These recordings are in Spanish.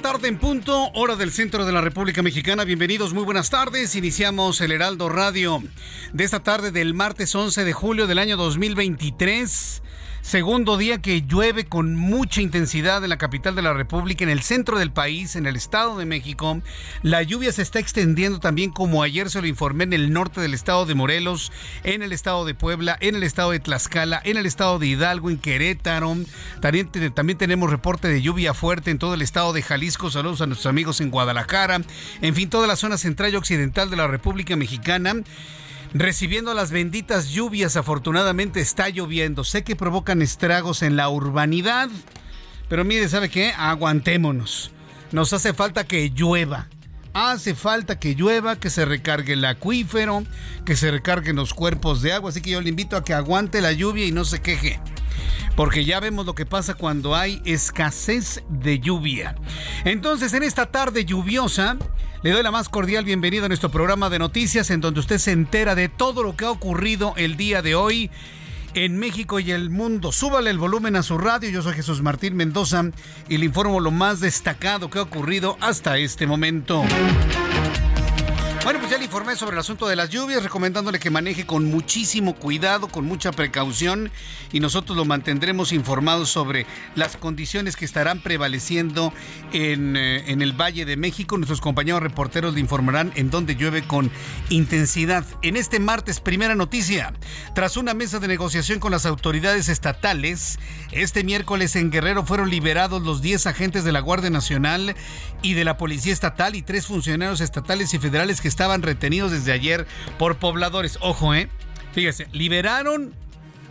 Tarde en punto, hora del centro de la República Mexicana. Bienvenidos, muy buenas tardes. Iniciamos el Heraldo Radio de esta tarde del martes 11 de julio del año 2023. Segundo día que llueve con mucha intensidad en la capital de la República, en el centro del país, en el Estado de México. La lluvia se está extendiendo también, como ayer se lo informé, en el norte del Estado de Morelos, en el Estado de Puebla, en el Estado de Tlaxcala, en el Estado de Hidalgo, en Querétaro. También, tenemos reporte de lluvia fuerte en todo el Estado de Jalisco. Saludos a nuestros amigos en Guadalajara. En fin, toda la zona central y occidental de la República Mexicana recibiendo las benditas lluvias. Afortunadamente está lloviendo. Sé que provocan estragos en la urbanidad, pero mire, ¿sabe qué? Aguantémonos. Nos hace falta que llueva. Hace falta que llueva, que se recargue el acuífero, que se recarguen los cuerpos de agua. Así que yo le invito a que aguante la lluvia y no se queje. Porque ya vemos lo que pasa cuando hay escasez de lluvia. Entonces, en esta tarde lluviosa, le doy la más cordial bienvenida a nuestro programa de noticias en donde usted se entera de todo lo que ha ocurrido el día de hoy en México y el mundo. Súbale el volumen a su radio. Yo soy Jesús Martín Mendoza y le informo lo más destacado que ha ocurrido hasta este momento. Bueno, pues ya le informé sobre el asunto de las lluvias, recomendándole que maneje con muchísimo cuidado, con mucha precaución, y nosotros lo mantendremos informado sobre las condiciones que estarán prevaleciendo en, eh, en el Valle de México. Nuestros compañeros reporteros le informarán en dónde llueve con intensidad. En este martes, primera noticia, tras una mesa de negociación con las autoridades estatales, este miércoles en Guerrero fueron liberados los 10 agentes de la Guardia Nacional y de la Policía Estatal y tres funcionarios estatales y federales que estaban retenidos desde ayer por pobladores. Ojo, ¿eh? Fíjese, liberaron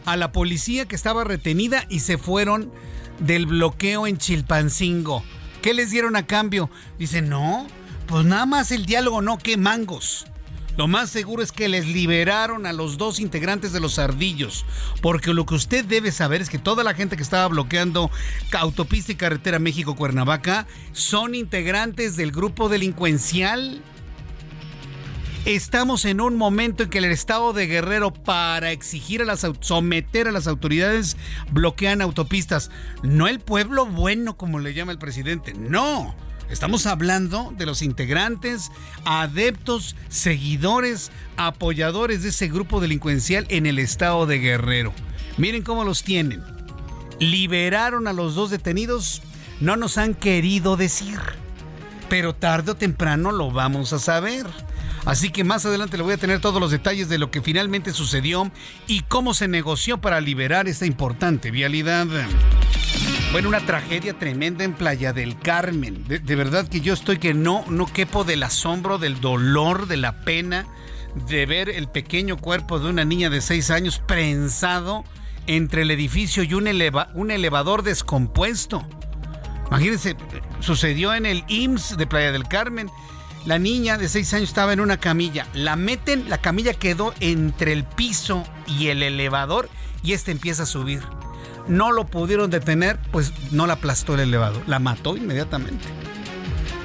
a la policía que estaba retenida y se fueron del bloqueo en Chilpancingo. ¿Qué les dieron a cambio? Dice, no, pues nada más el diálogo, no, qué mangos. Lo más seguro es que les liberaron a los dos integrantes de los ardillos, porque lo que usted debe saber es que toda la gente que estaba bloqueando autopista y carretera México-Cuernavaca son integrantes del grupo delincuencial. Estamos en un momento en que el estado de Guerrero para exigir a las someter a las autoridades bloquean autopistas, no el pueblo bueno como le llama el presidente, no. Estamos hablando de los integrantes, adeptos, seguidores, apoyadores de ese grupo delincuencial en el estado de Guerrero. Miren cómo los tienen. Liberaron a los dos detenidos, no nos han querido decir, pero tarde o temprano lo vamos a saber. Así que más adelante le voy a tener todos los detalles de lo que finalmente sucedió y cómo se negoció para liberar esta importante vialidad. Bueno, una tragedia tremenda en Playa del Carmen. De, verdad que yo estoy que no, no quepo del asombro, del dolor, de la pena de ver el pequeño cuerpo de una niña de seis años prensado entre el edificio y un, un elevador descompuesto. Imagínense, sucedió en el IMSS de Playa del Carmen. La niña de 6 años estaba en una camilla. La meten, la camilla quedó entre el piso y el elevador y este empieza a subir. No lo pudieron detener, pues no la aplastó el elevador, la mató inmediatamente.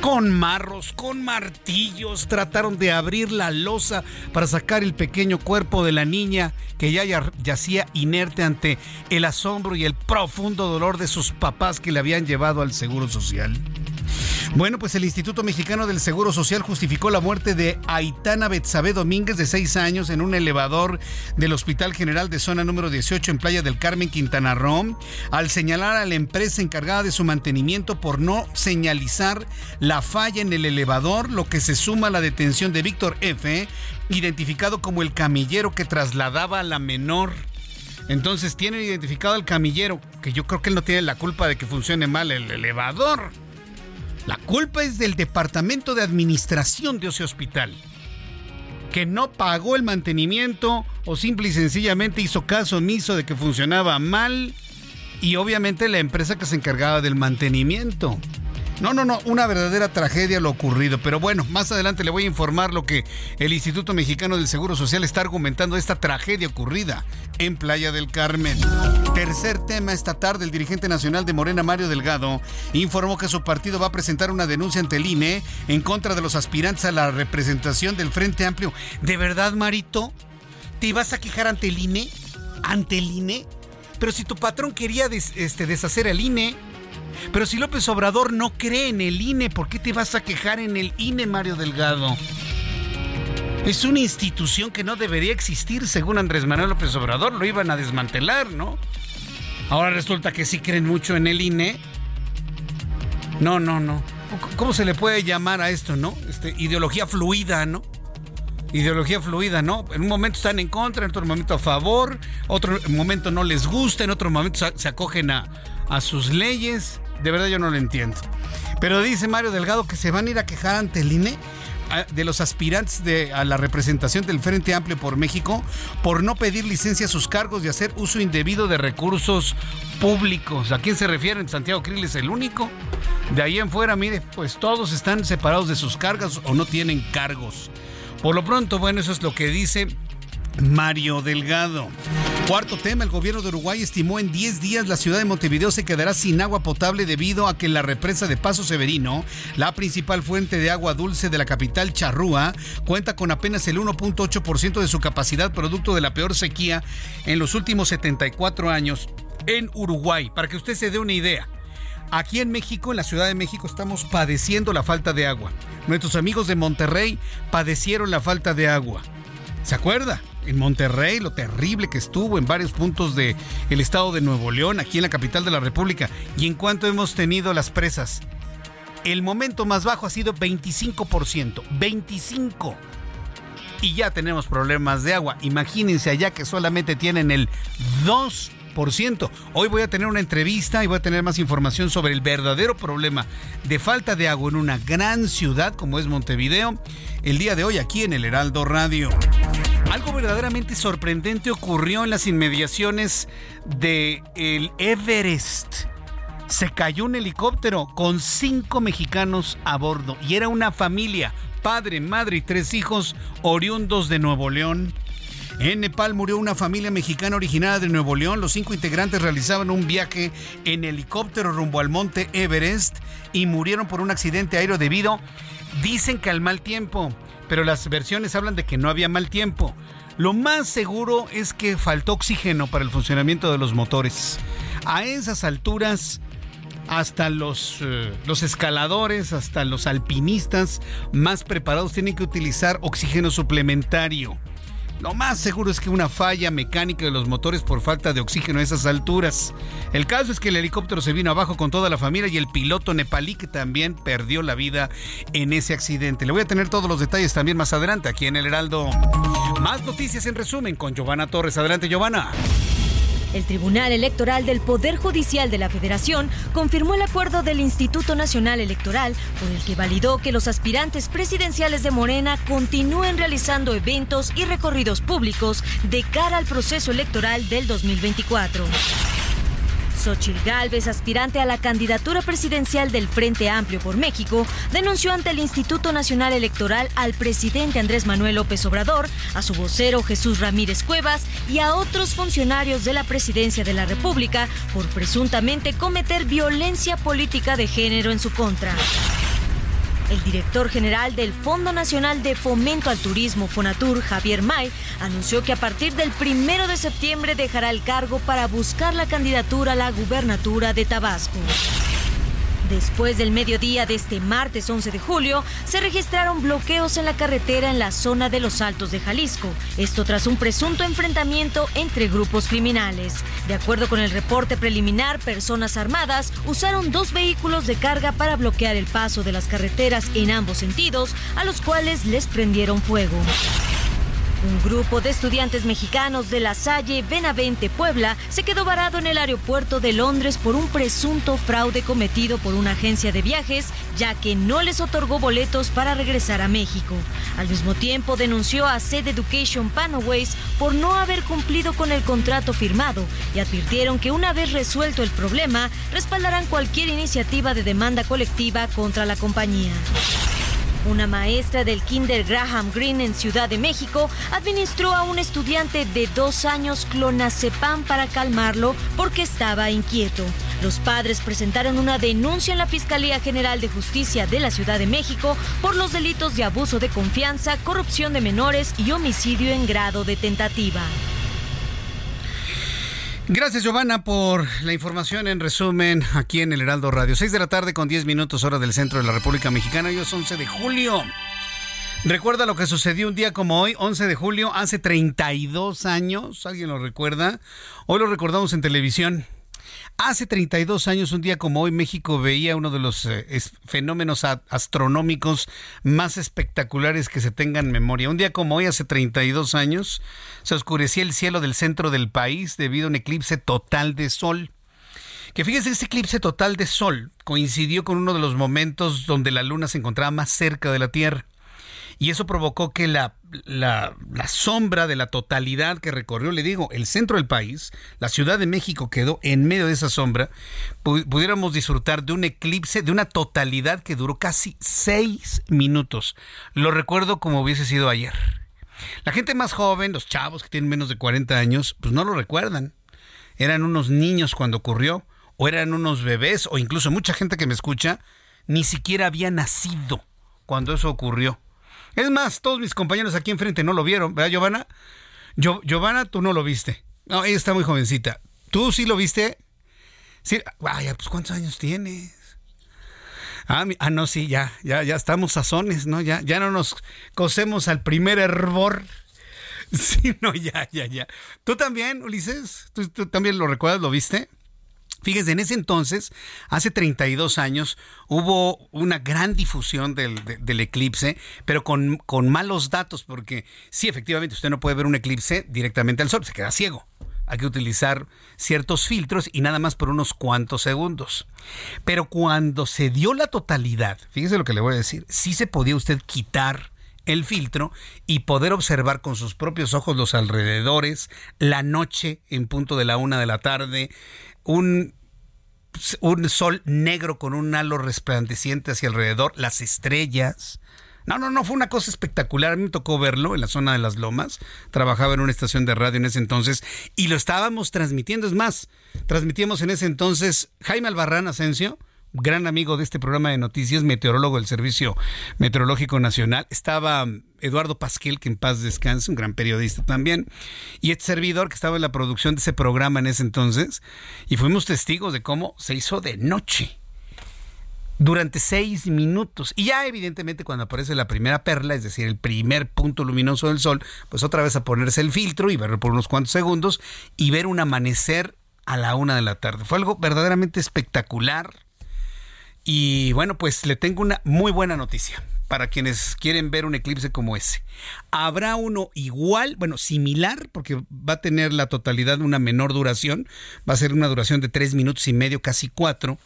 con marros, con martillos, trataron de abrir la losa para sacar el pequeño cuerpo de la niña que ya yacía inerte ante el asombro y el profundo dolor de sus papás que le habían llevado al Seguro Social. Bueno, pues el Instituto Mexicano del Seguro Social justificó la muerte de Aitana Betsabe Domínguez, de seis años, en un elevador del Hospital General de Zona número 18 en Playa del Carmen, Quintana Roo, al señalar a la empresa encargada de su mantenimiento por no señalizar la falla en el elevador, lo que se suma a la detención de Víctor F., identificado como el camillero que trasladaba a la menor. Entonces tienen identificado al camillero, que yo creo que él no tiene la culpa de que funcione mal el elevador. La culpa es del Departamento de Administración de ese hospital, que no pagó el mantenimiento o simple y sencillamente hizo caso omiso de que funcionaba mal y obviamente la empresa que se encargaba del mantenimiento. No, no, no, una verdadera tragedia lo ocurrido. Pero bueno, más adelante le voy a informar lo que el Instituto Mexicano del Seguro Social está argumentando de esta tragedia ocurrida en Playa del Carmen. Tercer tema esta tarde, el dirigente nacional de Morena, Mario Delgado, informó que su partido va a presentar una denuncia ante el INE en contra de los aspirantes a la representación del Frente Amplio. ¿De verdad, Marito? ¿Te vas a quejar ante el INE? ¿Ante el INE? Pero si tu patrón quería este, deshacer el INE, pero si López Obrador no cree en el INE, ¿por qué te vas a quejar en el INE, Mario Delgado? Es una institución que no debería existir, según Andrés Manuel López Obrador. Lo iban a desmantelar, ¿no? Ahora resulta que sí creen mucho en el INE. No, no, no. ¿Cómo se le puede llamar a esto, no? Este, ideología fluida, ¿no? Ideología fluida, ¿no? En un momento están en contra, en otro momento a favor, otro momento no les gusta, en otro momento se acogen a, a sus leyes. De verdad yo no lo entiendo. Pero dice Mario Delgado que se van a ir a quejar ante el INE de los aspirantes a la representación del Frente Amplio por México por no pedir licencia a sus cargos y hacer uso indebido de recursos públicos. ¿A quién se refieren? Santiago Krill es el único. De ahí en fuera, mire, pues todos están separados de sus cargos o no tienen cargos. Por lo pronto, bueno, eso es lo que dice Mario Delgado. Cuarto tema, el gobierno de Uruguay estimó en 10 días la ciudad de Montevideo se quedará sin agua potable debido a que la represa de Paso Severino, la principal fuente de agua dulce de la capital Charrúa, cuenta con apenas el 1.8% de su capacidad producto de la peor sequía en los últimos 74 años en Uruguay. Para que usted se dé una idea, aquí en México, en la Ciudad de México, estamos padeciendo la falta de agua. Nuestros amigos de Monterrey padecieron la falta de agua. ¿Se acuerda? En Monterrey, lo terrible que estuvo en varios puntos del el estado de Nuevo León, aquí en la capital de la República. Y en cuanto hemos tenido las presas, el momento más bajo ha sido 25%, 25%. Y ya tenemos problemas de agua. Imagínense allá que solamente tienen el 2%. Hoy voy a tener una entrevista y voy a tener más información sobre el verdadero problema de falta de agua en una gran ciudad como es Montevideo. El día de hoy aquí en el Heraldo Radio. Algo verdaderamente sorprendente ocurrió en las inmediaciones de el Everest. Se cayó un helicóptero con cinco mexicanos a bordo y era una familia, padre, madre y tres hijos oriundos de Nuevo León. En Nepal murió una familia mexicana originada de Nuevo León. Los cinco integrantes realizaban un viaje en helicóptero rumbo al monte Everest y murieron por un accidente aéreo debido, dicen que al mal tiempo pero las versiones hablan de que no había mal tiempo. Lo más seguro es que faltó oxígeno para el funcionamiento de los motores. A esas alturas, hasta los, eh, escaladores, hasta los alpinistas más preparados tienen que utilizar oxígeno suplementario. Lo más seguro es que una falla mecánica de los motores por falta de oxígeno a esas alturas. El caso es que el helicóptero se vino abajo con toda la familia y el piloto nepalí que también perdió la vida en ese accidente. Le voy a tener todos los detalles también más adelante aquí en el Heraldo. Más noticias en resumen con Giovanna Torres. Adelante, Giovanna. El Tribunal Electoral del Poder Judicial de la Federación confirmó el acuerdo del Instituto Nacional Electoral por el que validó que los aspirantes presidenciales de Morena continúen realizando eventos y recorridos públicos de cara al proceso electoral del 2024. Xochitl Gálvez, aspirante a la candidatura presidencial del Frente Amplio por México, denunció ante el Instituto Nacional Electoral al presidente Andrés Manuel López Obrador, a su vocero Jesús Ramírez Cuevas y a otros funcionarios de la presidencia de la República por presuntamente cometer violencia política de género en su contra. El director general del Fondo Nacional de Fomento al Turismo, Fonatur, Javier May, anunció que a partir del primero de septiembre dejará el cargo para buscar la candidatura a la gubernatura de Tabasco. Después del mediodía de este martes 11 de julio, se registraron bloqueos en la carretera en la zona de los Altos de Jalisco. Esto tras un presunto enfrentamiento entre grupos criminales. De acuerdo con el reporte preliminar, personas armadas usaron dos vehículos de carga para bloquear el paso de las carreteras en ambos sentidos, a los cuales les prendieron fuego. Un grupo de estudiantes mexicanos de La Salle, Benavente, Puebla, se quedó varado en el aeropuerto de Londres por un presunto fraude cometido por una agencia de viajes, ya que no les otorgó boletos para regresar a México. Al mismo tiempo, denunció a Sed Education Panoways por no haber cumplido con el contrato firmado y advirtieron que una vez resuelto el problema, respaldarán cualquier iniciativa de demanda colectiva contra la compañía. Una maestra del Kinder Graham Green en Ciudad de México administró a un estudiante de dos años clonazepam para calmarlo porque estaba inquieto. Los padres presentaron una denuncia en la Fiscalía General de Justicia de la Ciudad de México por los delitos de abuso de confianza, corrupción de menores y homicidio en grado de tentativa. Gracias, Giovanna, por la información en resumen aquí en el Heraldo Radio. 6 de la tarde con 10 minutos hora del centro de la República Mexicana. Hoy es 11 de julio. Recuerda lo que sucedió un día como hoy, 11 de julio, hace 32 años. ¿Alguien lo recuerda? Hoy lo recordamos en televisión. Hace 32 años, un día como hoy, México veía uno de los eh, fenómenos astronómicos más espectaculares que se tengan en memoria. Un día como hoy, hace 32 años, se oscurecía el cielo del centro del país debido a un eclipse total de sol. Que fíjese, ese eclipse total de sol coincidió con uno de los momentos donde la luna se encontraba más cerca de la Tierra y eso provocó que la, sombra de la totalidad que recorrió, le digo, el centro del país, la Ciudad de México quedó en medio de esa sombra, pudiéramos disfrutar de un eclipse, de una totalidad que duró casi seis minutos. Lo recuerdo como hubiese sido ayer. La gente más joven, los chavos que tienen menos de 40 años, pues no lo recuerdan. Eran unos niños cuando ocurrió, o eran unos bebés, o incluso mucha gente que me escucha, ni siquiera había nacido cuando eso ocurrió. Es más, todos mis compañeros aquí enfrente no lo vieron, ¿verdad, Giovanna? Giovanna, tú no lo viste. No, ella está muy jovencita. ¿Tú sí lo viste? Sí. Vaya, pues ¿cuántos años tienes? Ah, ah, no, sí, ya, ya, ya estamos sazones, ¿no? Ya, ya no nos cosemos al primer hervor. Sí, no, ya, ya, ya. ¿Tú también, Ulises? ¿Tú, también lo recuerdas? ¿Lo viste? Fíjese, en ese entonces, hace 32 años, hubo una gran difusión del, eclipse, pero con, con, malos datos, porque sí, efectivamente, usted no puede ver un eclipse directamente al sol, se queda ciego. Hay que utilizar ciertos filtros y nada más por unos cuantos segundos. Pero cuando se dio la totalidad, fíjese lo que le voy a decir, sí se podía usted quitar el filtro y poder observar con sus propios ojos los alrededores, la noche en punto de la una de la tarde, un, un sol negro con un halo resplandeciente hacia alrededor, las estrellas. No, no, no, fue una cosa espectacular. A mí me tocó verlo en la zona de las lomas. Trabajaba en una estación de radio en ese entonces y lo estábamos transmitiendo. Es más, transmitíamos en ese entonces Jaime Albarrán Asensio, gran amigo de este programa de noticias, meteorólogo del Servicio Meteorológico Nacional. Estaba Eduardo Pasquel, que en paz descanse, un gran periodista también, y este servidor que estaba en la producción de ese programa en ese entonces, y fuimos testigos de cómo se hizo de noche durante seis minutos. Y ya evidentemente cuando aparece la primera perla, es decir, el primer punto luminoso del sol, pues otra vez a ponerse el filtro y verlo por unos cuantos segundos y ver un amanecer a la una de la tarde. Fue algo verdaderamente espectacular y bueno, pues le tengo una muy buena noticia para quienes quieren ver un eclipse como ese. Habrá uno igual, bueno, similar, porque va a tener la totalidad una menor duración, va a ser una duración de tres minutos y medio, casi cuatro,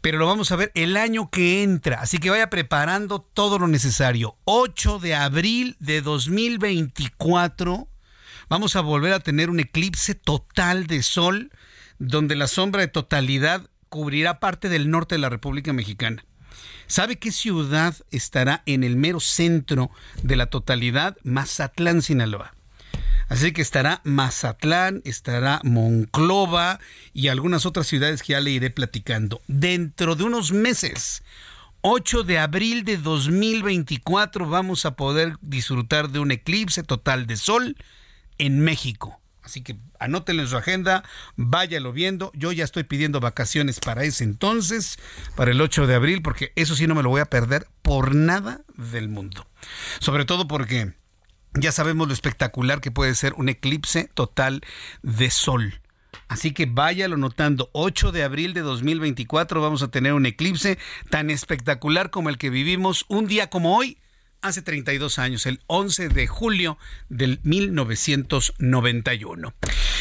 pero lo vamos a ver el año que entra, así que vaya preparando todo lo necesario. 8 de abril de 2024, vamos a volver a tener un eclipse total de sol, donde la sombra de totalidad cubrirá parte del norte de la República Mexicana. ¿Sabe qué ciudad estará en el mero centro de la totalidad? Mazatlán, Sinaloa. Así que estará Mazatlán, estará Monclova y algunas otras ciudades que ya le iré platicando. Dentro de unos meses, 8 de abril de 2024 vamos a poder disfrutar de un eclipse total de sol en México. Así que anótenlo en su agenda, váyalo viendo. Yo ya estoy pidiendo vacaciones para ese entonces, para el 8 de abril, porque eso sí no me lo voy a perder por nada del mundo. Sobre todo porque ya sabemos lo espectacular que puede ser un eclipse total de sol. Así que váyalo notando, 8 de abril de 2024 vamos a tener un eclipse tan espectacular como el que vivimos un día como hoy, hace 32 años, el 11 de julio del 1991.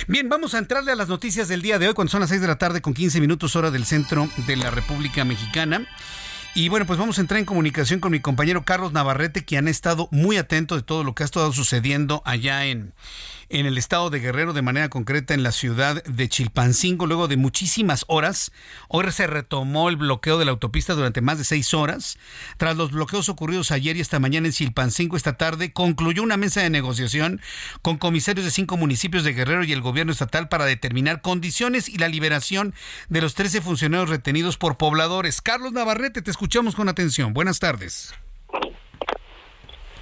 Bien, vamos a entrarle a las noticias del día de hoy, cuando son las 6 de la tarde con 15 minutos hora del centro de la República Mexicana. Y bueno, pues vamos a entrar en comunicación con mi compañero Carlos Navarrete, quien ha estado muy atento de todo lo que ha estado sucediendo allá en, en el estado de Guerrero, de manera concreta en la ciudad de Chilpancingo, luego de muchísimas horas. Hoy se retomó el bloqueo de la autopista durante más de seis horas. Tras los bloqueos ocurridos ayer y esta mañana en Chilpancingo, esta tarde concluyó una mesa de negociación con comisarios de cinco municipios de Guerrero y el gobierno estatal para determinar condiciones y la liberación de los 13 funcionarios retenidos por pobladores. Carlos Navarrete, te escuchamos con atención. Buenas tardes.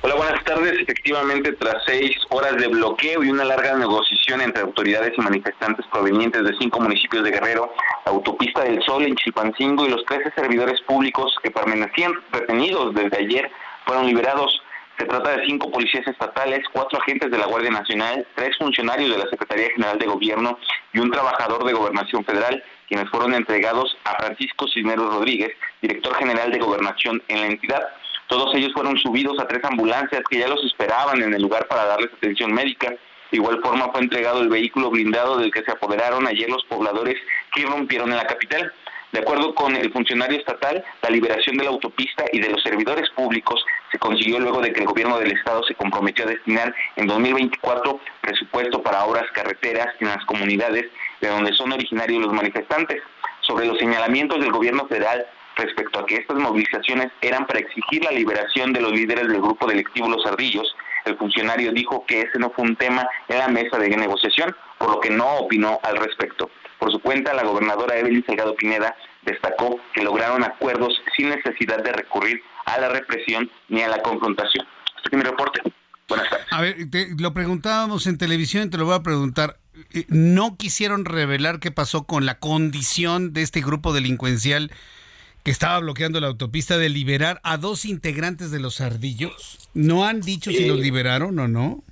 Hola, buenas tardes. Efectivamente, tras seis horas de bloqueo y una larga negociación entre autoridades y manifestantes provenientes de cinco municipios de Guerrero, Autopista del Sol en Chilpancingo y los 13 servidores públicos que permanecían retenidos desde ayer fueron liberados. Se trata de cinco policías estatales, cuatro agentes de la Guardia Nacional, tres funcionarios de la Secretaría General de Gobierno y un trabajador de Gobernación Federal, quienes fueron entregados a Francisco Cisneros Rodríguez, director general de Gobernación en la entidad. Todos ellos fueron subidos a tres ambulancias que ya los esperaban en el lugar para darles atención médica. De igual forma fue entregado el vehículo blindado del que se apoderaron ayer los pobladores que rompieron en la capital. De acuerdo con el funcionario estatal, la liberación de la autopista y de los servidores públicos se consiguió luego de que el gobierno del estado se comprometió a destinar en 2024 presupuesto para obras carreteras en las comunidades de donde son originarios los manifestantes. Sobre los señalamientos del gobierno federal respecto a que estas movilizaciones eran para exigir la liberación de los líderes del grupo delictivo Los Ardillos, el funcionario dijo que ese no fue un tema en la mesa de negociación, por lo que no opinó al respecto. Por su cuenta, la gobernadora Evelyn Salgado Pineda destacó que lograron acuerdos sin necesidad de recurrir a la represión ni a la confrontación. Hasta aquí mi reporte. Buenas tardes. A ver, lo preguntábamos en televisión, te lo voy a preguntar. Eh, ¿No quisieron revelar qué pasó con la condición de este grupo delincuencial que estaba bloqueando la autopista de liberar a dos integrantes de los ardillos? ¿No han dicho si los liberaron o no?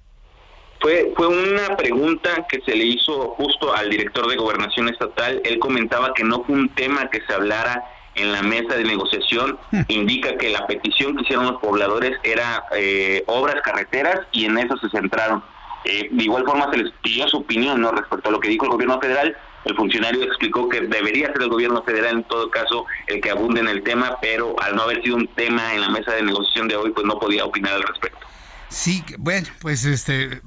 Fue, fue una pregunta que se le hizo justo al director de gobernación estatal. Él comentaba que no fue un tema que se hablara en la mesa de negociación. Indica que la petición que hicieron los pobladores era eh, obras carreteras y en eso se centraron. Eh, de igual forma se les pidió su opinión ¿no? respecto a lo que dijo el gobierno federal el funcionario explicó que debería ser el gobierno federal en todo caso el que abunde en el tema, pero al no haber sido un tema en la mesa de negociación de hoy, pues no podía opinar al respecto. Sí, bueno, pues este,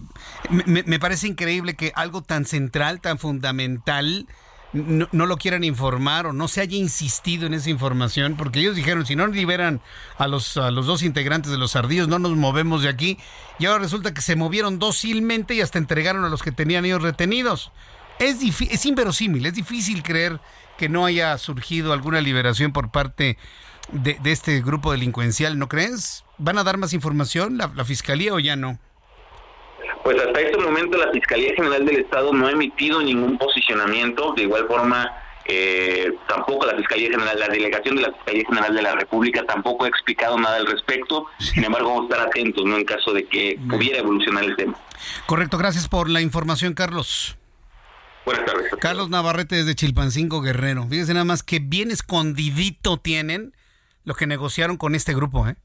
me, parece increíble que algo tan central, tan fundamental, no, lo quieran informar o no se haya insistido en esa información, porque ellos dijeron, si no liberan a los, a los dos integrantes de los ardillos, no nos movemos de aquí, y ahora resulta que se movieron dócilmente y hasta entregaron a los que tenían ellos retenidos. Es, es inverosímil, es difícil creer que no haya surgido alguna liberación por parte de, este grupo delincuencial, ¿no crees? ¿Van a dar más información la, fiscalía o ya no? Pues hasta este momento la Fiscalía General del Estado no ha emitido ningún posicionamiento, de igual forma eh, tampoco la Fiscalía General, la delegación de la Fiscalía General de la República tampoco ha explicado nada al respecto, sin embargo vamos a estar atentos ¿no? en caso de que pudiera evolucionar el tema. Correcto, gracias por la información Carlos. Buenas tardes. Carlos Navarrete desde Chilpancingo Guerrero. Fíjense nada más que bien escondidito tienen lo que negociaron con este grupo, ¿eh?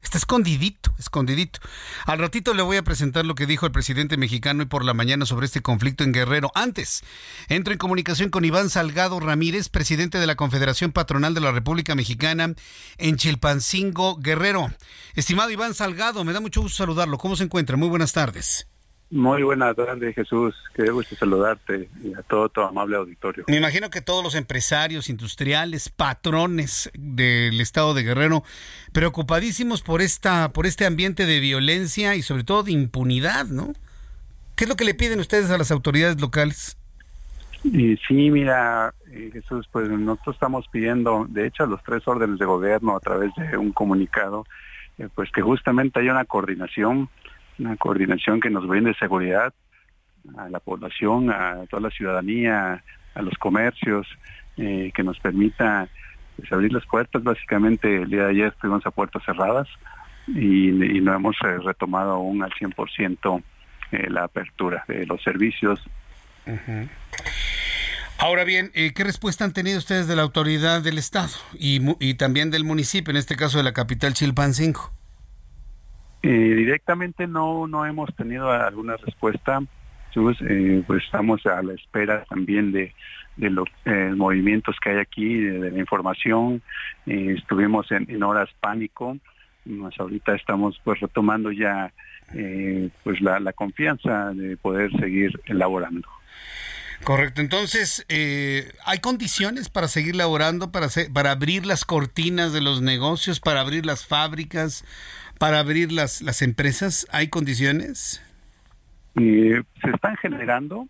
Está escondidito, escondidito. Al ratito le voy a presentar lo que dijo el presidente mexicano hoy por la mañana sobre este conflicto en Guerrero. Antes, entro en comunicación con Iván Salgado Ramírez, presidente de la Confederación Patronal de la República Mexicana en Chilpancingo Guerrero. Estimado Iván Salgado, me da mucho gusto saludarlo. ¿Cómo se encuentra? Muy buenas tardes. Muy buenas tardes, Jesús. Qué gusto saludarte y a todo tu amable auditorio. Me imagino que todos los empresarios industriales, patrones del estado de Guerrero, preocupadísimos por esta, por este ambiente de violencia y sobre todo de impunidad, ¿no? ¿Qué es lo que le piden ustedes a las autoridades locales? Y sí, mira, eh, Jesús, pues nosotros estamos pidiendo, de hecho, a los tres órdenes de gobierno a través de un comunicado, eh, pues que justamente haya una coordinación, una coordinación que nos brinde seguridad a la población, a toda la ciudadanía, a los comercios, eh, que nos permita pues, abrir las puertas. Básicamente el día de ayer estuvimos a puertas cerradas y, no hemos retomado aún al 100% la apertura de los servicios. Ahora bien, eh, ¿qué respuesta han tenido ustedes de la autoridad del Estado y, también del municipio, en este caso de la capital Chilpancingo? Eh, directamente no, no hemos tenido alguna respuesta. Eh, pues estamos a la espera también de, los movimientos que hay aquí, de, la información. estuvimos en, horas pánico, más ahorita estamos pues retomando ya pues la, la confianza de poder seguir elaborando. Correcto. Entonces, eh, ¿hay condiciones para seguir laborando, para, para abrir las cortinas de los negocios, para abrir las fábricas, para abrir las, las empresas? ¿Hay condiciones? se están generando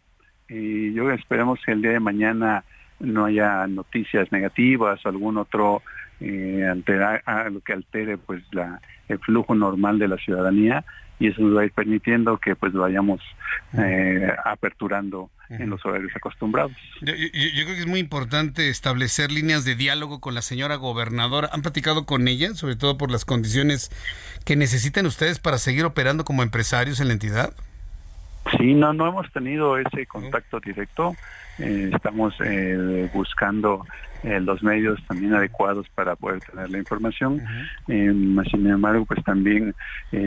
y yo esperemos que el día de mañana no haya noticias negativas o algún otro eh, lo que altere pues la, el flujo normal de la ciudadanía y eso nos va a ir permitiendo que pues vayamos eh, aperturando en los horarios acostumbrados. Yo, creo que es muy importante establecer líneas de diálogo con la señora gobernadora. ¿Han platicado con ella, sobre todo por las condiciones que necesitan ustedes para seguir operando como empresarios en la entidad? Sí, no, no hemos tenido ese contacto directo. Eh, estamos eh, buscando eh, los medios también adecuados para poder tener la información. sin embargo, pues también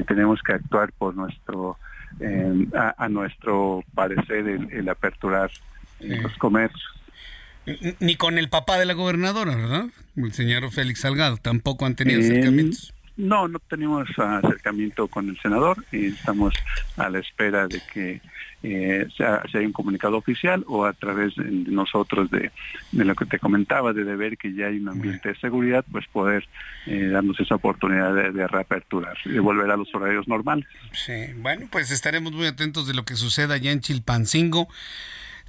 tenemos que actuar por nuestro a, nuestro parecer el, aperturar los comercios. Ni con el papá de la gobernadora, ¿verdad? El señor Félix Salgado, tampoco han tenido acercamientos. No, no tenemos acercamiento con el senador y estamos a la espera de que eh, se haya un comunicado oficial o a través de nosotros de, lo que te comentaba, de ver que ya hay un ambiente de seguridad, pues poder eh, darnos esa oportunidad de, de, reaperturar y volver a los horarios normales. Sí, bueno, pues estaremos muy atentos de lo que suceda allá en Chilpancingo.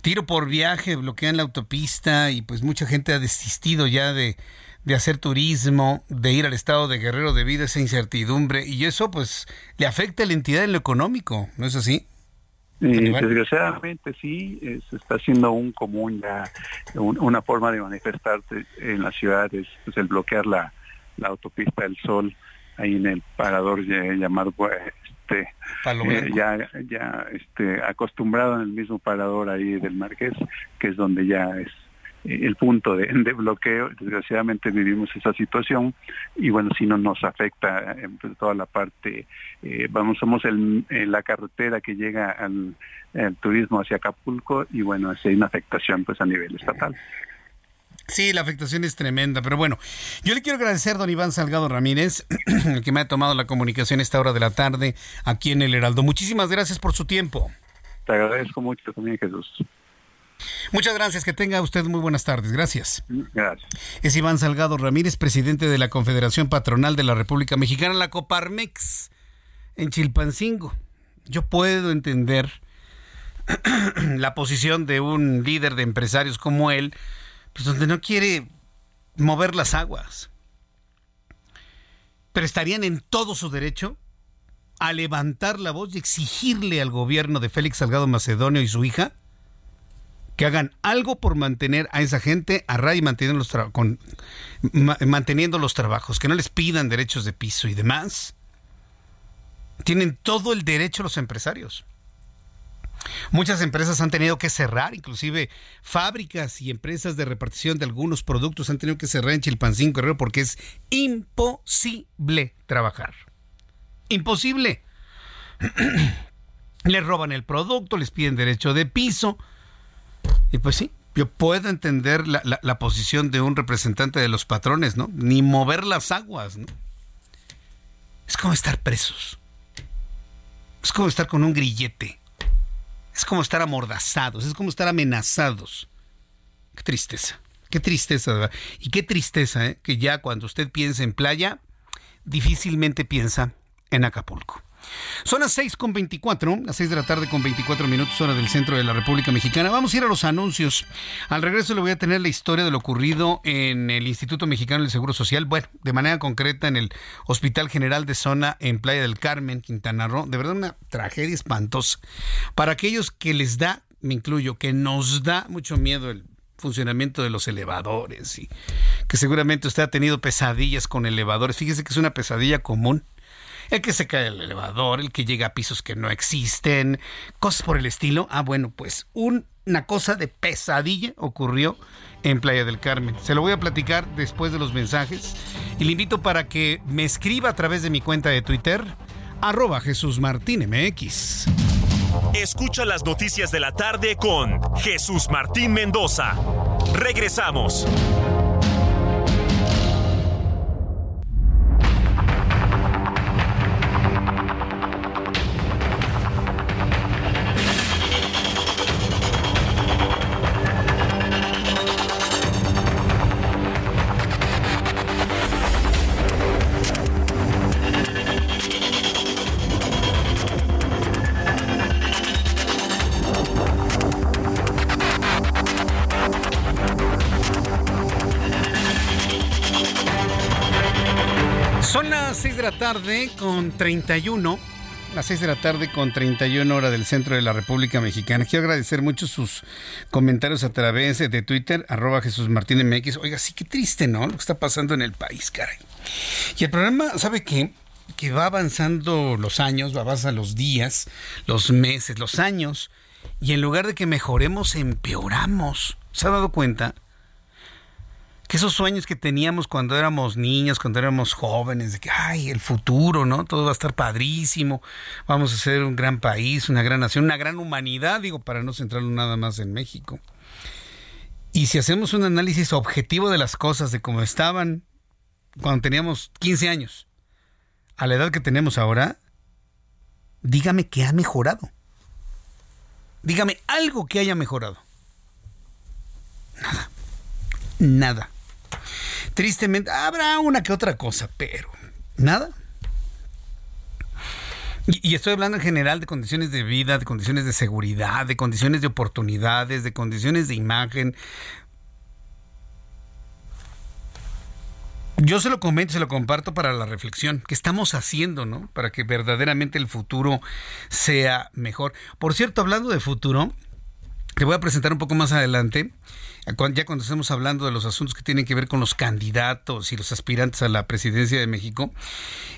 Tiro por viaje, bloquean la autopista y pues mucha gente ha desistido ya de de hacer turismo, de ir al estado de Guerrero debido a esa incertidumbre y eso pues le afecta a la entidad en lo económico, ¿no es así? desgraciadamente sí, se está haciendo un común ya, una forma de manifestarse en las ciudades, pues el bloquear la, la autopista del Sol ahí en el parador llamado pues, este eh, ya ya este acostumbrado en el mismo parador ahí del Marqués que es donde ya es el punto de, bloqueo. Desgraciadamente vivimos esa situación y bueno, si no nos afecta en toda la parte, eh, vamos, somos el, la carretera que llega al, turismo hacia Acapulco y bueno, hay una afectación pues a nivel estatal. Sí, la afectación es tremenda, pero bueno, yo le quiero agradecer a don Iván Salgado Ramírez, el que me ha tomado la comunicación esta hora de la tarde aquí en el Heraldo. Muchísimas gracias por su tiempo. Te agradezco mucho también, Jesús. Muchas gracias, que tenga usted muy buenas tardes. Gracias. Gracias. Es Iván Salgado Ramírez, presidente de la Confederación Patronal de la República Mexicana, la Coparmex, en Chilpancingo. Yo puedo entender la posición de un líder de empresarios como él, pues donde no quiere mover las aguas. Pero estarían en todo su derecho a levantar la voz y exigirle al gobierno de Félix Salgado Macedonio y su hija que hagan algo por mantener a esa gente a raya y manteniendo los, con, manteniendo los trabajos, que no les pidan derechos de piso y demás. Tienen todo el derecho los empresarios. Muchas empresas han tenido que cerrar, inclusive fábricas y empresas de repartición de algunos productos han tenido que cerrar en Chilpancingo Guerrero porque es imposible trabajar. Imposible. les roban el producto, les piden derecho de piso, y pues sí, yo puedo entender la, posición de un representante de los patrones, ¿no? Ni mover las aguas, ¿no? Es como estar presos. Es como estar con un grillete. Es como estar amordazados. Es como estar amenazados. Qué tristeza. Qué tristeza, ¿verdad? Y qué tristeza, ¿eh? Que ya cuando usted piensa en playa, difícilmente piensa en Acapulco. Son las 6 con 24, las 6 de la tarde con 24 minutos hora del centro de la República Mexicana. Vamos a ir a los anuncios. Al regreso le voy a tener la historia de lo ocurrido en el Instituto Mexicano del Seguro Social. Bueno, de manera concreta en el Hospital General de Zona en Playa del Carmen, Quintana Roo. De verdad una tragedia espantosa. Para aquellos que les da, me incluyo, que nos da mucho miedo el funcionamiento de los elevadores y que seguramente usted ha tenido pesadillas con elevadores. Fíjese que es una pesadilla común el que se cae el elevador, el que llega a pisos que no existen, cosas por el estilo. Ah, bueno, pues una cosa de pesadilla ocurrió en Playa del Carmen. Se lo voy a platicar después de los mensajes y le invito para que me escriba a través de mi cuenta de Twitter, arroba Jesús Martín MX. Escucha las noticias de la tarde con Jesús Martín Mendoza. Regresamos. Con 31. Las 6 de la tarde con 31 hora del centro de la República Mexicana. Quiero agradecer mucho sus comentarios a través de Twitter, arroba Jesús Martín MX. Oiga, sí, qué triste, ¿no? Lo que está pasando en el país, caray. Y el programa, ¿sabe qué? Que va avanzando los años, va avanzando los días, los meses, los años. Y en lugar de que mejoremos, empeoramos. ¿Se ha dado cuenta? Que esos sueños que teníamos cuando éramos niños, cuando éramos jóvenes, de que, ay, el futuro, ¿no? Todo va a estar padrísimo, vamos a ser un gran país, una gran nación, una gran humanidad, digo, para no centrarlo nada más en México. Y si hacemos un análisis objetivo de las cosas, de cómo estaban cuando teníamos 15 años, a la edad que tenemos ahora, dígame que ha mejorado. Dígame algo que haya mejorado. Nada. Nada. Tristemente, habrá una que otra cosa, pero nada. Y, estoy hablando en general de condiciones de vida, de condiciones de seguridad, de condiciones de oportunidades, de condiciones de imagen. Yo se lo comento, se lo comparto para la reflexión. ¿Qué estamos haciendo, no? Para que verdaderamente el futuro sea mejor. Por cierto, hablando de futuro, te voy a presentar un poco más adelante ya cuando estemos hablando de los asuntos que tienen que ver con los candidatos y los aspirantes a la presidencia de México,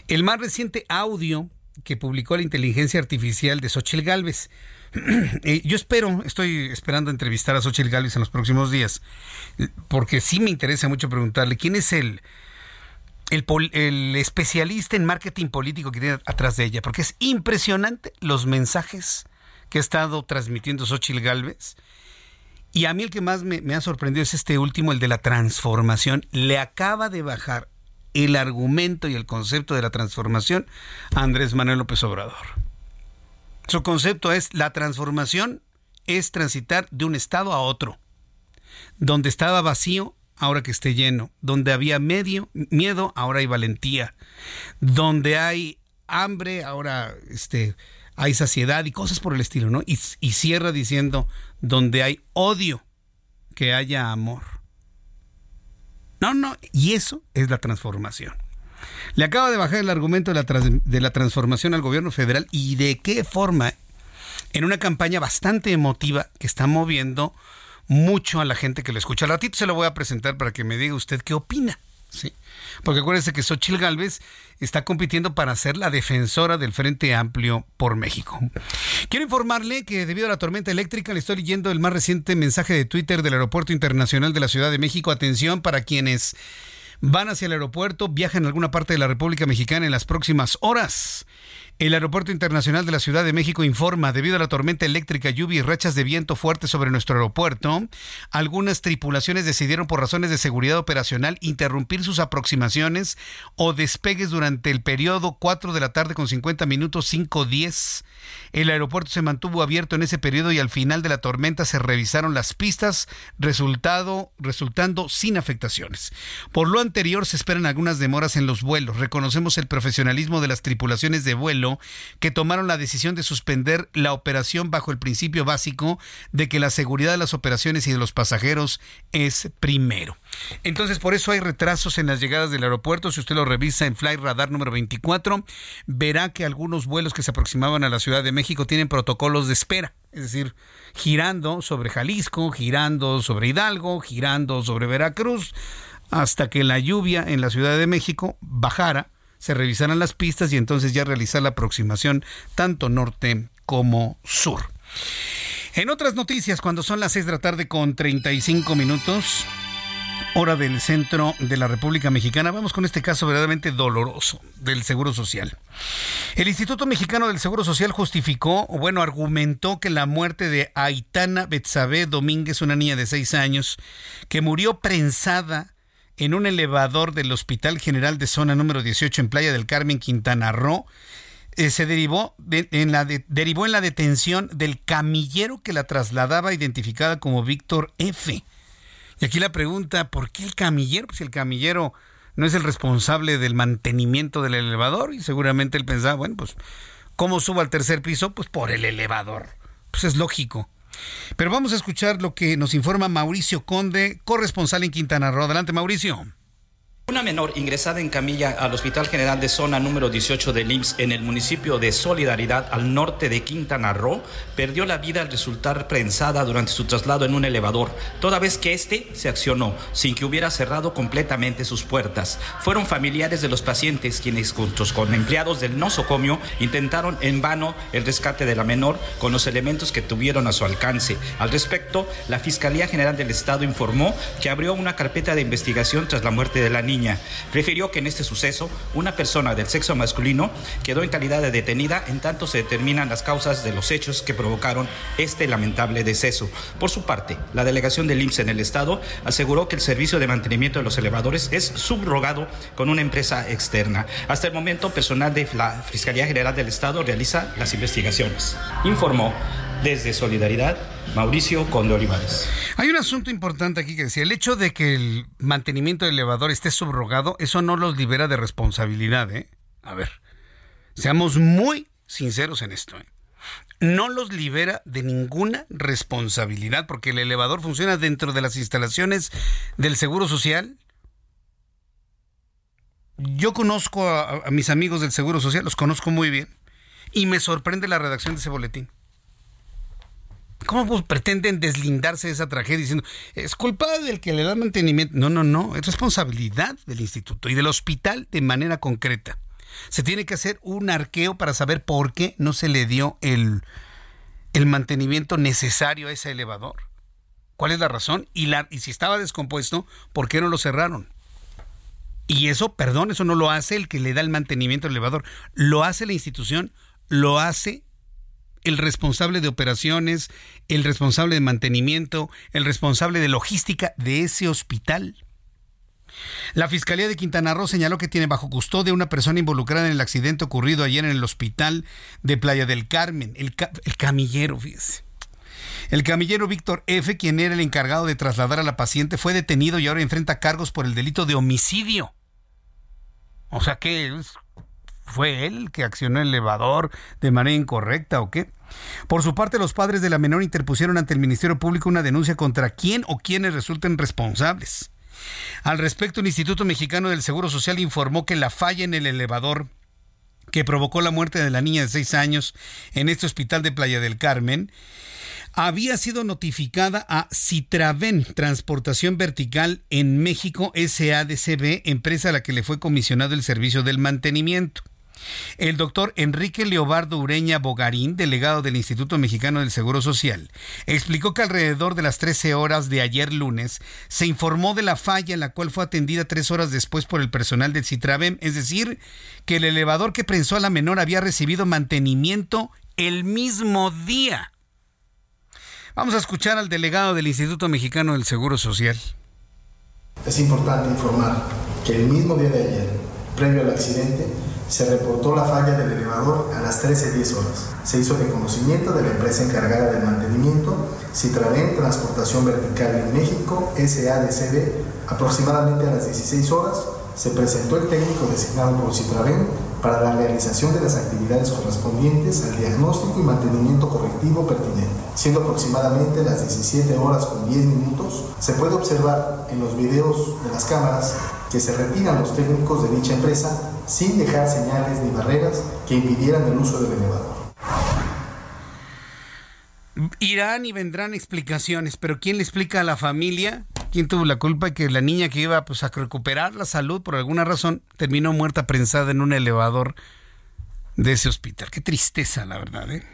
el más reciente audio que publicó la inteligencia artificial de Xochitl Galvez. Eh, yo espero, estoy esperando entrevistar a Xochitl Galvez en los próximos días, porque sí me interesa mucho preguntarle quién es el, el, el, especialista en marketing político que tiene atrás de ella, porque es impresionante los mensajes que ha estado transmitiendo Xochitl Galvez y a mí el que más me, ha sorprendido es este último, el de la transformación. Le acaba de bajar el argumento y el concepto de la transformación a Andrés Manuel López Obrador. Su concepto es la transformación es transitar de un estado a otro. Donde estaba vacío, ahora que esté lleno. Donde había medio, miedo, ahora hay valentía. Donde hay hambre, ahora este, hay saciedad y cosas por el estilo, ¿no? Y, y cierra diciendo, donde hay odio, que haya amor. No, no, y eso es la transformación. Le acaba de bajar el argumento de la, de la transformación al gobierno federal y de qué forma, en una campaña bastante emotiva que está moviendo mucho a la gente que le escucha. Al ratito se lo voy a presentar para que me diga usted qué opina. ¿Sí? Porque acuérdense que Xochil Gálvez está compitiendo para ser la defensora del Frente Amplio por México. Quiero informarle que debido a la tormenta eléctrica le estoy leyendo el más reciente mensaje de Twitter del Aeropuerto Internacional de la Ciudad de México. Atención para quienes van hacia el aeropuerto, viajan a alguna parte de la República Mexicana en las próximas horas. El Aeropuerto Internacional de la Ciudad de México informa, debido a la tormenta eléctrica, lluvia y rachas de viento fuerte sobre nuestro aeropuerto, algunas tripulaciones decidieron por razones de seguridad operacional interrumpir sus aproximaciones o despegues durante el periodo 4 de la tarde con 50 minutos 5.10. El aeropuerto se mantuvo abierto en ese periodo y al final de la tormenta se revisaron las pistas, resultado, resultando sin afectaciones. Por lo anterior se esperan algunas demoras en los vuelos. Reconocemos el profesionalismo de las tripulaciones de vuelo que tomaron la decisión de suspender la operación bajo el principio básico de que la seguridad de las operaciones y de los pasajeros es primero. Entonces, por eso hay retrasos en las llegadas del aeropuerto. Si usted lo revisa en Flight Radar número 24, verá que algunos vuelos que se aproximaban a la Ciudad de México tienen protocolos de espera. Es decir, girando sobre Jalisco, girando sobre Hidalgo, girando sobre Veracruz, hasta que la lluvia en la Ciudad de México bajara, se revisaran las pistas y entonces ya realizar la aproximación tanto norte como sur. En otras noticias, cuando son las 6 de la tarde con 35 minutos, hora del centro de la República Mexicana. Vamos con este caso verdaderamente doloroso del Seguro Social. El Instituto Mexicano del Seguro Social justificó, bueno, argumentó que la muerte de Aitana Betsabe Domínguez, una niña de seis años, que murió prensada en un elevador del Hospital General de Zona número 18 en Playa del Carmen, Quintana Roo, eh, se derivó, en la derivó en la detención del camillero que la trasladaba identificada como Víctor F. Y aquí la pregunta, ¿por qué el camillero? Pues el camillero no es el responsable del mantenimiento del elevador y seguramente él pensaba, bueno, pues, ¿cómo subo al tercer piso? Pues por el elevador. Pues es lógico. Pero vamos a escuchar lo que nos informa Mauricio Conde, corresponsal en Quintana Roo. Adelante, Mauricio. Una menor ingresada en camilla al Hospital General de Zona número 18 del IMSS en el municipio de Solidaridad al norte de Quintana Roo perdió la vida al resultar prensada durante su traslado en un elevador, toda vez que este se accionó sin que hubiera cerrado completamente sus puertas. Fueron familiares de los pacientes quienes juntos con empleados del nosocomio intentaron en vano el rescate de la menor con los elementos que tuvieron a su alcance. Al respecto, la Fiscalía General del Estado informó que abrió una carpeta de investigación tras la muerte de la niña Refirió que en este suceso una persona del sexo masculino quedó en calidad de detenida en tanto se determinan las causas de los hechos que provocaron este lamentable deceso. Por su parte, la delegación del IMSS en el Estado aseguró que el servicio de mantenimiento de los elevadores es subrogado con una empresa externa. Hasta el momento, personal de la Fiscalía General del Estado realiza las investigaciones. Informó desde Solidaridad, Mauricio Conde Olivares. Hay un asunto importante aquí que decía, el hecho de que el mantenimiento del elevador esté subrogado, eso no los libera de responsabilidad, ¿eh? A ver, seamos muy sinceros en esto, ¿eh? No los libera de ninguna responsabilidad porque el elevador funciona dentro de las instalaciones del Seguro Social. Yo conozco a mis amigos del Seguro Social, los conozco muy bien, y me sorprende la redacción de ese boletín. ¿Cómo pretenden deslindarse de esa tragedia diciendo, es culpa del que le da mantenimiento? No, no, no, es responsabilidad del instituto y del hospital de manera concreta. Se tiene que hacer un arqueo para saber por qué no se le dio el, el mantenimiento necesario a ese elevador. ¿Cuál es la razón? Y, la, y si estaba descompuesto, ¿por qué no lo cerraron? Y eso, perdón, eso no lo hace el que le da el mantenimiento al elevador. Lo hace la institución, lo hace el responsable de operaciones, el responsable de mantenimiento, el responsable de logística de ese hospital. La Fiscalía de Quintana Roo señaló que tiene bajo custodia una persona involucrada en el accidente ocurrido ayer en el hospital de Playa del Carmen, el, camillero, fíjese. El camillero Víctor F., quien era el encargado de trasladar a la paciente, fue detenido y ahora enfrenta cargos por el delito de homicidio. O sea que ¿Fue él que accionó el elevador de manera incorrecta o qué? Por su parte, los padres de la menor interpusieron ante el Ministerio Público una denuncia contra quién o quienes resulten responsables. Al respecto, el Instituto Mexicano del Seguro Social informó que la falla en el elevador que provocó la muerte de la niña de seis años en este hospital de Playa del Carmen había sido notificada a Citraven Transportación Vertical en México SADCB, empresa a la que le fue comisionado el servicio del mantenimiento. El doctor Enrique Leobardo Ureña Bogarín, delegado del Instituto Mexicano del Seguro Social, explicó que alrededor de las 13 horas de ayer lunes se informó de la falla en la cual fue atendida tres horas después por el personal del Citravem, es decir, que el elevador que prensó a la menor había recibido mantenimiento el mismo día. Vamos a escuchar al delegado del Instituto Mexicano del Seguro Social. Es importante informar que el mismo día de ayer, previo al accidente, se reportó la falla del elevador a las 13.10 horas. Se hizo de conocimiento de la empresa encargada del mantenimiento, Citraven Transportación Vertical en México, SADCB, aproximadamente a las 16 horas, se presentó el técnico designado por Citraven para la realización de las actividades correspondientes al diagnóstico y mantenimiento correctivo pertinente. Siendo aproximadamente las 17 horas con 10 minutos, se puede observar en los videos de las cámaras que se retiran los técnicos de dicha empresa sin dejar señales ni barreras que impidieran el uso del elevador. Irán y vendrán explicaciones, pero ¿quién le explica a la familia quién tuvo la culpa que la niña que iba pues, a recuperar la salud por alguna razón terminó muerta prensada en un elevador de ese hospital? Qué tristeza, la verdad. ¿eh?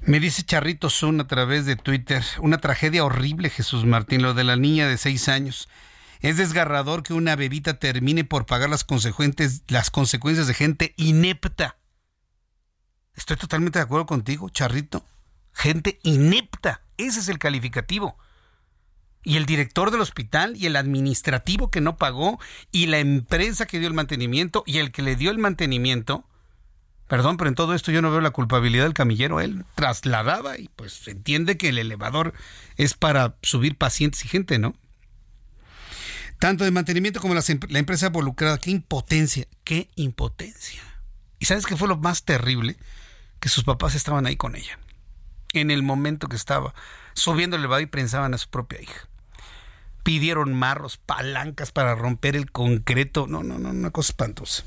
Me dice Charrito Zun a través de Twitter, una tragedia horrible, Jesús Martín, lo de la niña de seis años. Es desgarrador que una bebita termine por pagar las consecuencias, las consecuencias de gente inepta. Estoy totalmente de acuerdo contigo, Charrito. Gente inepta. Ese es el calificativo. Y el director del hospital y el administrativo que no pagó y la empresa que dio el mantenimiento y el que le dio el mantenimiento. Perdón, pero en todo esto yo no veo la culpabilidad del camillero. Él trasladaba y pues entiende que el elevador es para subir pacientes y gente, ¿no? Tanto de mantenimiento como la, la empresa involucrada. Qué impotencia, qué impotencia. ¿Y sabes qué fue lo más terrible? que sus papás estaban ahí con ella. En el momento que estaba subiendo el elevador y prensaban a su propia hija. Pidieron marros, palancas para romper el concreto. No, no, no, una cosa espantosa.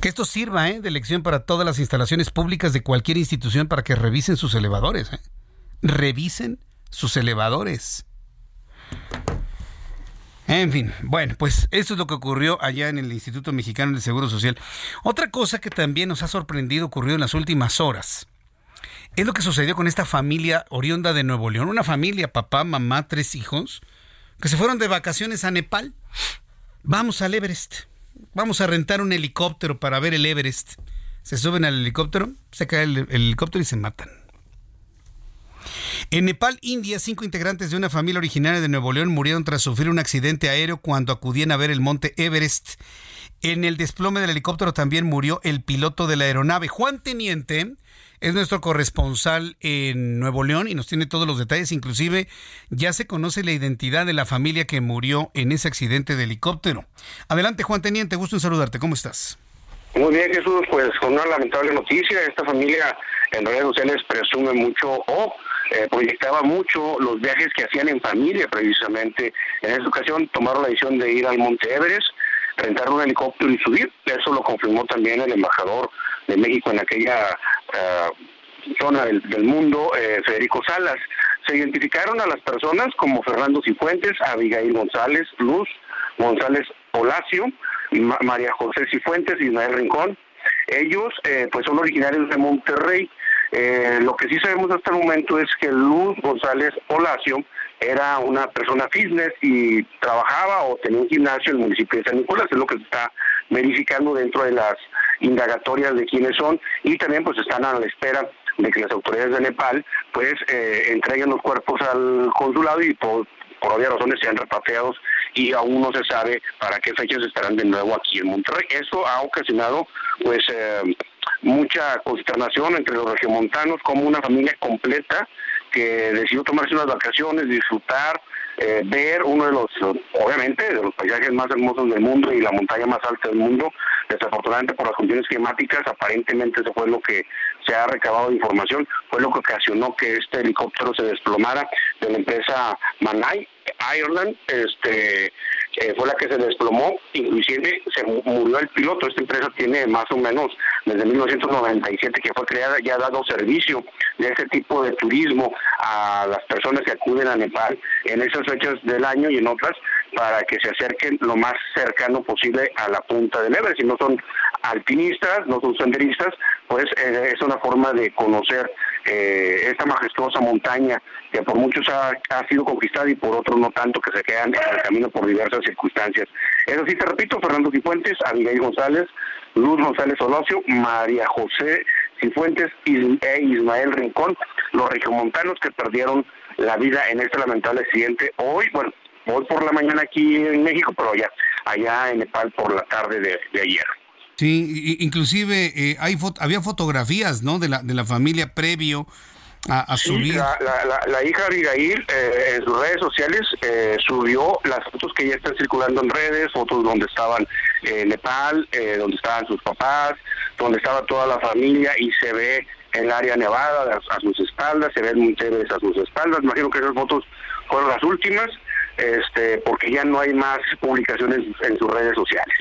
Que esto sirva ¿eh? de lección para todas las instalaciones públicas de cualquier institución para que revisen sus elevadores. ¿eh? Revisen sus elevadores. En fin, bueno, pues eso es lo que ocurrió allá en el Instituto Mexicano del Seguro Social. Otra cosa que también nos ha sorprendido ocurrió en las últimas horas. Es lo que sucedió con esta familia oriunda de Nuevo León, una familia, papá, mamá, tres hijos, que se fueron de vacaciones a Nepal. Vamos al Everest. Vamos a rentar un helicóptero para ver el Everest. Se suben al helicóptero, se cae el, el helicóptero y se matan. En Nepal, India, cinco integrantes de una familia originaria de Nuevo León murieron tras sufrir un accidente aéreo cuando acudían a ver el monte Everest. En el desplome del helicóptero también murió el piloto de la aeronave. Juan Teniente es nuestro corresponsal en Nuevo León y nos tiene todos los detalles. Inclusive ya se conoce la identidad de la familia que murió en ese accidente de helicóptero. Adelante, Juan Teniente, gusto en saludarte. ¿Cómo estás? Muy bien, Jesús. Pues con una lamentable noticia, esta familia en redes sociales presume mucho eh, proyectaba mucho los viajes que hacían en familia precisamente. En esta ocasión tomaron la decisión de ir al Monte Everest, rentar un helicóptero y subir. Eso lo confirmó también el embajador de México en aquella eh, zona del, mundo, eh, Federico Salas. Se identificaron a las personas como Fernando Cifuentes, Abigail González, Luz González Polacio, María José Cifuentes y Ismael Rincón. Ellos pues son originarios de Monterrey eh, lo que sí sabemos hasta el momento es que Luz González Palacio era una persona fitness y trabajaba o tenía un gimnasio en el municipio de San Nicolás, es lo que se está verificando dentro de las indagatorias de quiénes son y también pues están a la espera de que las autoridades de Nepal pues eh, entreguen los cuerpos al consulado y por, por obvias razones sean repatriados y aún no se sabe para qué fechas estarán de nuevo aquí en Monterrey. Esto ha ocasionado pues eh, mucha consternación entre los regiomontanos como una familia completa que decidió tomarse unas vacaciones, disfrutar, eh, ver uno de los, obviamente, de los paisajes más hermosos del mundo y la montaña más alta del mundo. Desafortunadamente por las condiciones climáticas, aparentemente eso fue lo que se ha recabado de información, fue lo que ocasionó que este helicóptero se desplomara de la empresa Manai Ireland, este eh, fue la que se desplomó, inclusive se murió el piloto. Esta empresa tiene más o menos desde 1997 que fue creada, ya ha dado servicio de ese tipo de turismo a las personas que acuden a Nepal en esas fechas del año y en otras para que se acerquen lo más cercano posible a la punta del Everest. Si no son alpinistas, no son senderistas, pues eh, es una forma de conocer eh, esta majestuosa montaña que por muchos ha, sido conquistada y por otros no tanto que se quedan en el camino por diversas circunstancias. Eso sí, te repito, Fernando Cifuentes, Abigail González, Luz González Olocio, María José Cifuentes e Ismael Rincón, los regiomontanos que perdieron la vida en este lamentable accidente hoy, bueno, hoy por la mañana aquí en México, pero ya allá en Nepal por la tarde de, ayer. Sí, inclusive eh, hay había fotografías, ¿no? De la, de la familia previo a, subir. la, hija Abigail eh, en sus redes sociales eh, subió las fotos que ya están circulando en redes, fotos donde estaban en Nepal, eh, donde estaban sus papás, donde estaba toda la familia y se ve el área nevada a, sus espaldas, se ven montes a sus espaldas. Imagino que esas fotos fueron las últimas, este, porque ya no hay más publicaciones en sus redes sociales.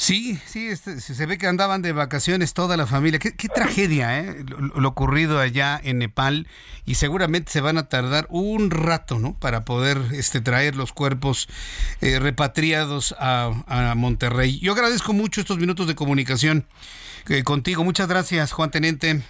Sí, sí, este, se ve que andaban de vacaciones toda la familia. Qué, tragedia, ¿eh? Lo, ocurrido allá en Nepal y seguramente se van a tardar un rato, ¿no? Para poder este, traer los cuerpos eh, repatriados a, Monterrey. Yo agradezco mucho estos minutos de comunicación eh, contigo. Muchas gracias, Juan Teniente.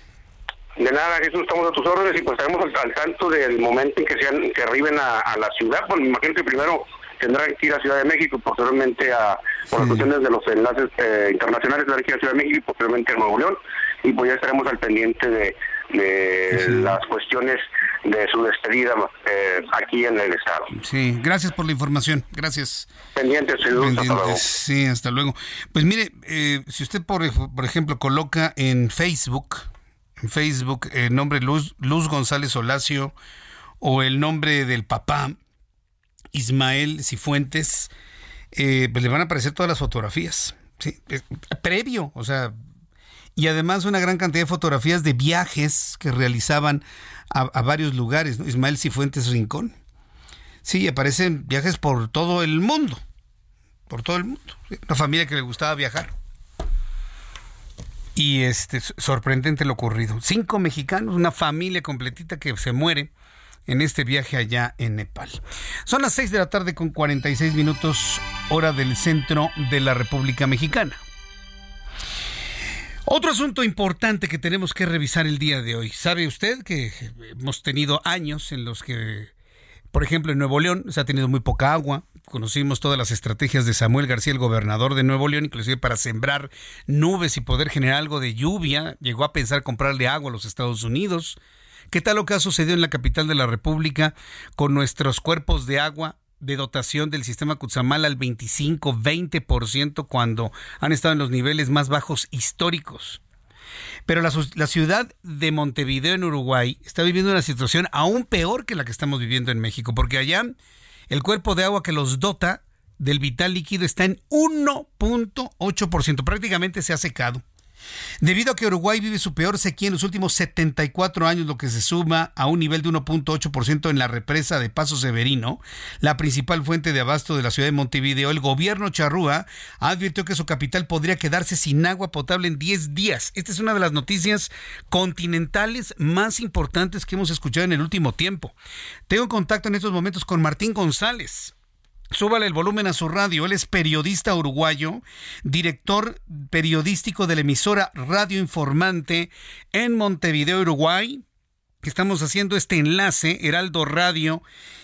De nada, Jesús, estamos a tus órdenes y pues estaremos al, tanto del momento en que sean que arriben a, la ciudad. Pues imagínate primero tendrán que ir a Ciudad de México y posteriormente a, por las cuestiones de los enlaces eh, internacionales, tendrán que ir a Ciudad de México y posteriormente a Nuevo León y pues ya estaremos al pendiente de, las cuestiones de su despedida eh, aquí en el estado. Sí, gracias por la información, gracias. Pendientes, Pendientes hasta luego. Sí, hasta luego. Pues mire, eh, si usted por, por ejemplo coloca en Facebook, en Facebook el nombre Luz, Luz González Olacio o el nombre del papá, Ismael Cifuentes, eh, pues le van a aparecer todas las fotografías. previo, o sea, y además una gran cantidad de fotografías de viajes que realizaban a, varios lugares. Ismael Cifuentes Rincón. Sí, aparecen viajes por todo el mundo. Por todo el mundo. Una familia que le gustaba viajar. Y este sorprendente lo ocurrido. Cinco mexicanos, una familia completita que se muere en este viaje allá en Nepal. Son las 6 de la tarde con 46 minutos hora del centro de la República Mexicana. Otro asunto importante que tenemos que revisar el día de hoy. ¿Sabe usted que hemos tenido años en los que, por ejemplo, en Nuevo León se ha tenido muy poca agua? Conocimos todas las estrategias de Samuel García, el gobernador de Nuevo León, inclusive para sembrar nubes y poder generar algo de lluvia. Llegó a pensar comprarle agua a los Estados Unidos. ¿Qué tal lo que ha sucedido en la capital de la República con nuestros cuerpos de agua de dotación del sistema Cutzamala al 25-20% cuando han estado en los niveles más bajos históricos? Pero la, la, ciudad de Montevideo en Uruguay está viviendo una situación aún peor que la que estamos viviendo en México, porque allá el cuerpo de agua que los dota del vital líquido está en 1.8%, prácticamente se ha secado. Debido a que Uruguay vive su peor sequía en los últimos 74 años, lo que se suma a un nivel de 1.8% en la represa de Paso Severino, la principal fuente de abasto de la ciudad de Montevideo, el gobierno charrúa advirtió que su capital podría quedarse sin agua potable en 10 días. Esta es una de las noticias continentales más importantes que hemos escuchado en el último tiempo. Tengo contacto en estos momentos con Martín González. Súbale el volumen a su radio. Él es periodista uruguayo, director periodístico de la emisora Radio Informante en Montevideo, Uruguay. Estamos haciendo este enlace, Heraldo Radio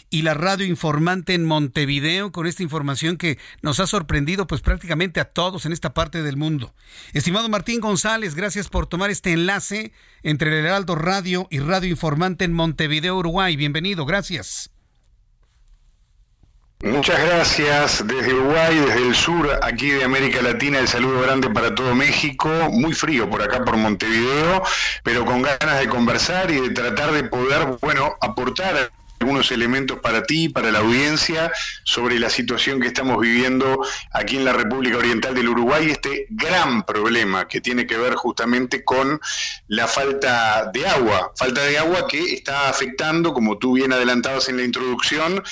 y la Radio Informante en Montevideo, con esta información que nos ha sorprendido pues prácticamente a todos en esta parte del mundo. Estimado Martín González, gracias por tomar este enlace entre el Heraldo Radio y Radio Informante en Montevideo, Uruguay. Bienvenido, gracias. Muchas gracias desde Uruguay, desde el sur, aquí de América Latina, el saludo grande para todo México, muy frío por acá por Montevideo, pero con ganas de conversar y de tratar de poder, bueno, aportar algunos elementos para ti, para la audiencia, sobre la situación que estamos viviendo aquí en la República Oriental del Uruguay, este gran problema que tiene que ver justamente con la falta de agua, falta de agua que está afectando, como tú bien adelantabas en la introducción,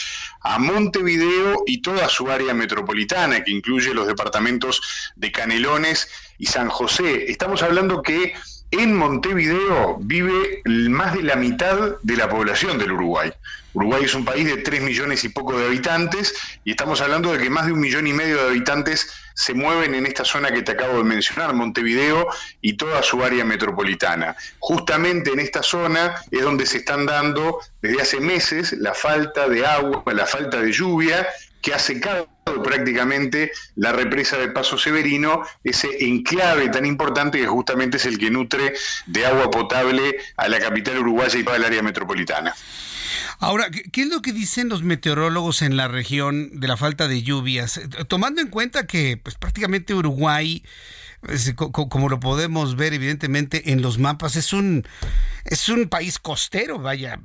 a Montevideo y toda su área metropolitana, que incluye los departamentos de Canelones y San José. Estamos hablando que en Montevideo vive más de la mitad de la población del Uruguay. Uruguay es un país de 3 millones y poco de habitantes y estamos hablando de que más de un millón y medio de habitantes se mueven en esta zona que te acabo de mencionar, Montevideo y toda su área metropolitana. Justamente en esta zona es donde se están dando desde hace meses la falta de agua, la falta de lluvia que ha secado prácticamente la represa de Paso Severino, ese enclave tan importante que justamente es el que nutre de agua potable a la capital uruguaya y toda el área metropolitana. Ahora, ¿qué es lo que dicen los meteorólogos en la región de la falta de lluvias? Tomando en cuenta que pues, prácticamente Uruguay como lo podemos ver evidentemente en los mapas, es un, es un país costero, vaya.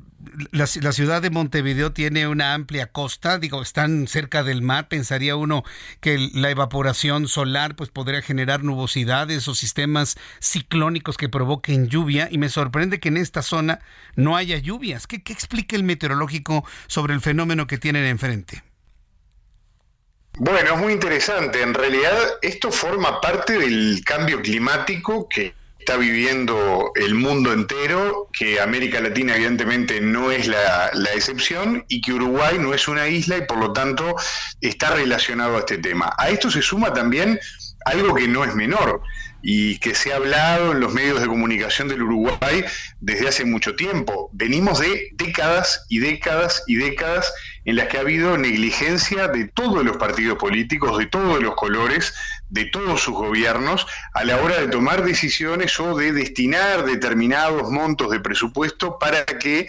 La, la, ciudad de Montevideo tiene una amplia costa, digo, están cerca del mar, pensaría uno que la evaporación solar pues podría generar nubosidades o sistemas ciclónicos que provoquen lluvia y me sorprende que en esta zona no haya lluvias. ¿Qué, qué explica el meteorológico sobre el fenómeno que tienen enfrente? Bueno, es muy interesante. En realidad, esto forma parte del cambio climático que está viviendo el mundo entero, que América Latina evidentemente no es la, excepción y que Uruguay no es una isla y por lo tanto está relacionado a este tema. A esto se suma también algo que no es menor y que se ha hablado en los medios de comunicación del Uruguay desde hace mucho tiempo. Venimos de décadas y décadas y décadas en las que ha habido negligencia de todos los partidos políticos, de todos los colores, de todos sus gobiernos, a la hora de tomar decisiones o de destinar determinados montos de presupuesto para que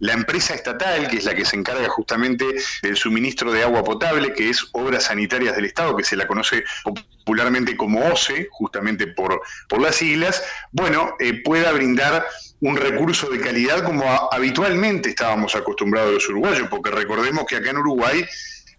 la empresa estatal, que es la que se encarga justamente del suministro de agua potable, que es Obras Sanitarias del Estado, que se la conoce popularmente como OCE, justamente por, por las siglas, bueno, eh, pueda brindar un recurso de calidad como habitualmente estábamos acostumbrados los uruguayos, porque recordemos que acá en Uruguay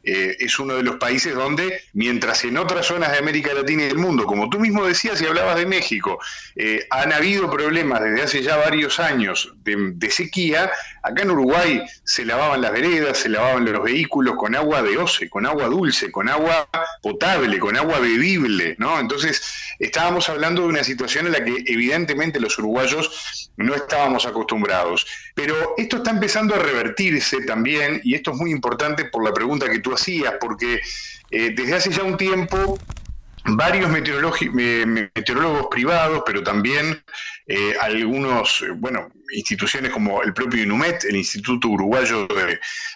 eh, es uno de los países donde, mientras en otras zonas de América Latina y del mundo, como tú mismo decías y hablabas de México, eh, han habido problemas desde hace ya varios años de, sequía, acá en Uruguay se lavaban las veredas, se lavaban los vehículos con agua de OCE, con agua dulce, con agua potable, con agua bebible, ¿no? Entonces, estábamos hablando de una situación en la que evidentemente los uruguayos no estábamos acostumbrados. Pero esto está empezando a revertirse también, y esto es muy importante por la pregunta que tú hacías, porque eh, desde hace ya un tiempo varios meteorólogos privados, pero también eh, algunos, bueno, instituciones como el propio INUMET, el Instituto Uruguayo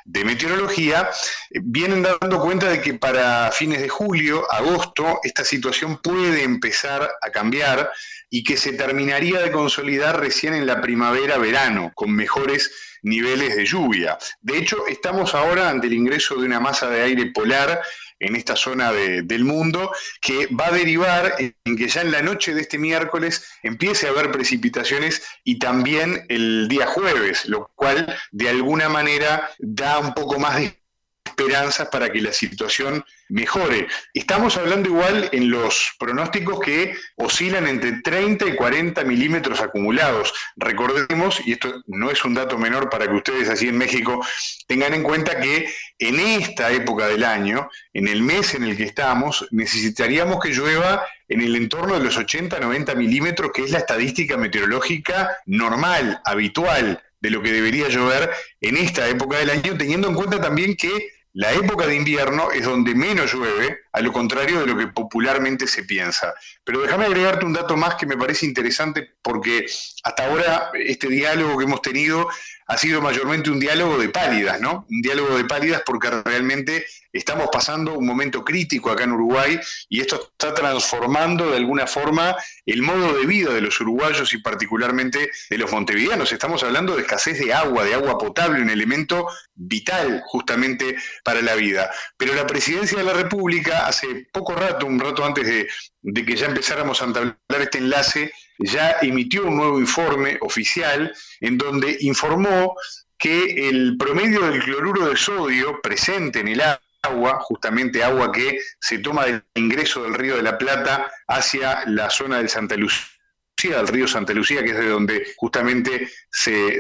de, Meteorología, eh, vienen dando cuenta de que para fines de julio, agosto, esta situación puede empezar a cambiar y que se terminaría de consolidar recién en la primavera-verano, con mejores niveles de lluvia. De hecho, estamos ahora ante el ingreso de una masa de aire polar en esta zona del mundo, que va a derivar en que ya en la noche de este miércoles empiece a haber precipitaciones y también el día jueves, lo cual de alguna manera da un poco más de esperanzas para que la situación mejore. Estamos hablando igual en los pronósticos que oscilan entre 30 y 40 milímetros acumulados. Recordemos, y esto no es un dato menor para que ustedes así en México tengan en cuenta que en esta época del año, en el mes en el que estamos, necesitaríamos que llueva en el entorno de los 80-90 milímetros, que es la estadística meteorológica normal, habitual de lo que debería llover en esta época del año, teniendo en cuenta también que la época de invierno es donde menos llueve, a lo contrario de lo que popularmente se piensa. Pero déjame agregarte un dato más que me parece interesante porque hasta ahora este diálogo que hemos tenido ha sido mayormente un diálogo de pálidas, ¿no? Un diálogo de pálidas porque realmente estamos pasando un momento crítico acá en Uruguay y esto está transformando de alguna forma el modo de vida de los uruguayos y particularmente de los montevideanos. Estamos hablando de escasez de agua, de agua potable, un elemento vital justamente para la vida. Pero la presidencia de la República hace poco rato, un rato antes de, que ya empezáramos a entablar este enlace, ya emitió un nuevo informe oficial en donde informó que el promedio del cloruro de sodio presente en el agua, justamente agua que se toma del ingreso del río de la Plata hacia la zona del Santa Lucía, del río Santa Lucía, que es de donde justamente se,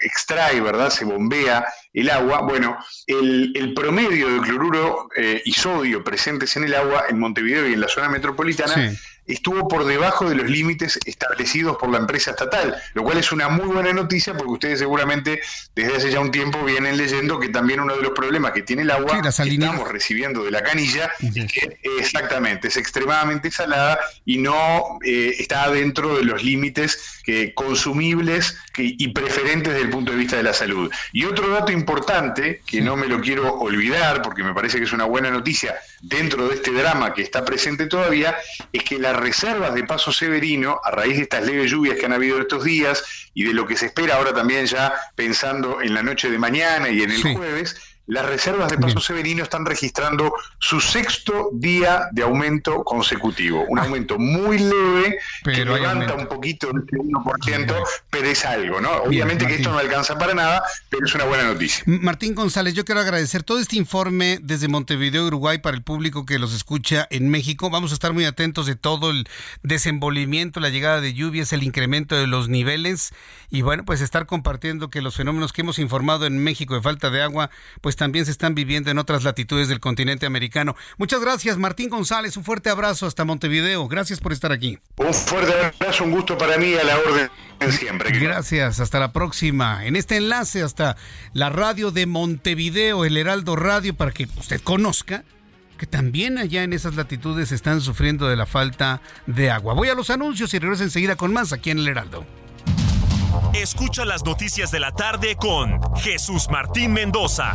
extrae, ¿verdad? Se bombea el agua. Bueno, el, promedio de cloruro eh, y sodio presentes en el agua en Montevideo y en la zona metropolitana estuvo por debajo de los límites establecidos por la empresa estatal, lo cual es una muy buena noticia porque ustedes seguramente desde hace ya un tiempo vienen leyendo que también uno de los problemas que tiene el agua que estamos recibiendo de la canilla que exactamente es extremadamente salada y no eh, está dentro de los límites que, consumibles y preferentes desde el punto de vista de la salud. Y otro dato importante que no me lo quiero olvidar porque me parece que es una buena noticia dentro de este drama que está presente todavía es que las reservas de Paso Severino, a raíz de estas leves lluvias que han habido estos días y de lo que se espera ahora también ya pensando en la noche de mañana y en el jueves, las reservas de Paso Severino están registrando su sexto día de aumento consecutivo. Un ah. aumento muy leve que levanta un poquito el 1%, pero es algo, ¿no? Obviamente que esto no alcanza para nada, pero es una buena noticia. Martín González, yo quiero agradecer todo este informe desde Montevideo, Uruguay, para el público que los escucha en México. Vamos a estar muy atentos de todo el desenvolvimiento, la llegada de lluvias, el incremento de los niveles y bueno, pues estar compartiendo que los fenómenos que hemos informado en México de falta de agua, pues también se están viviendo en otras latitudes del continente americano. Muchas gracias, Martín González. Un fuerte abrazo hasta Montevideo. Gracias por estar aquí. Un fuerte abrazo, un gusto para mí a la orden siempre. Gracias, hasta la próxima. En este enlace hasta la radio de Montevideo, el Heraldo Radio, para que usted conozca que también allá en esas latitudes están sufriendo de la falta de agua. Voy a los anuncios y regreso enseguida con más aquí en el Heraldo. Escucha las noticias de la tarde con Jesús Martín Mendoza.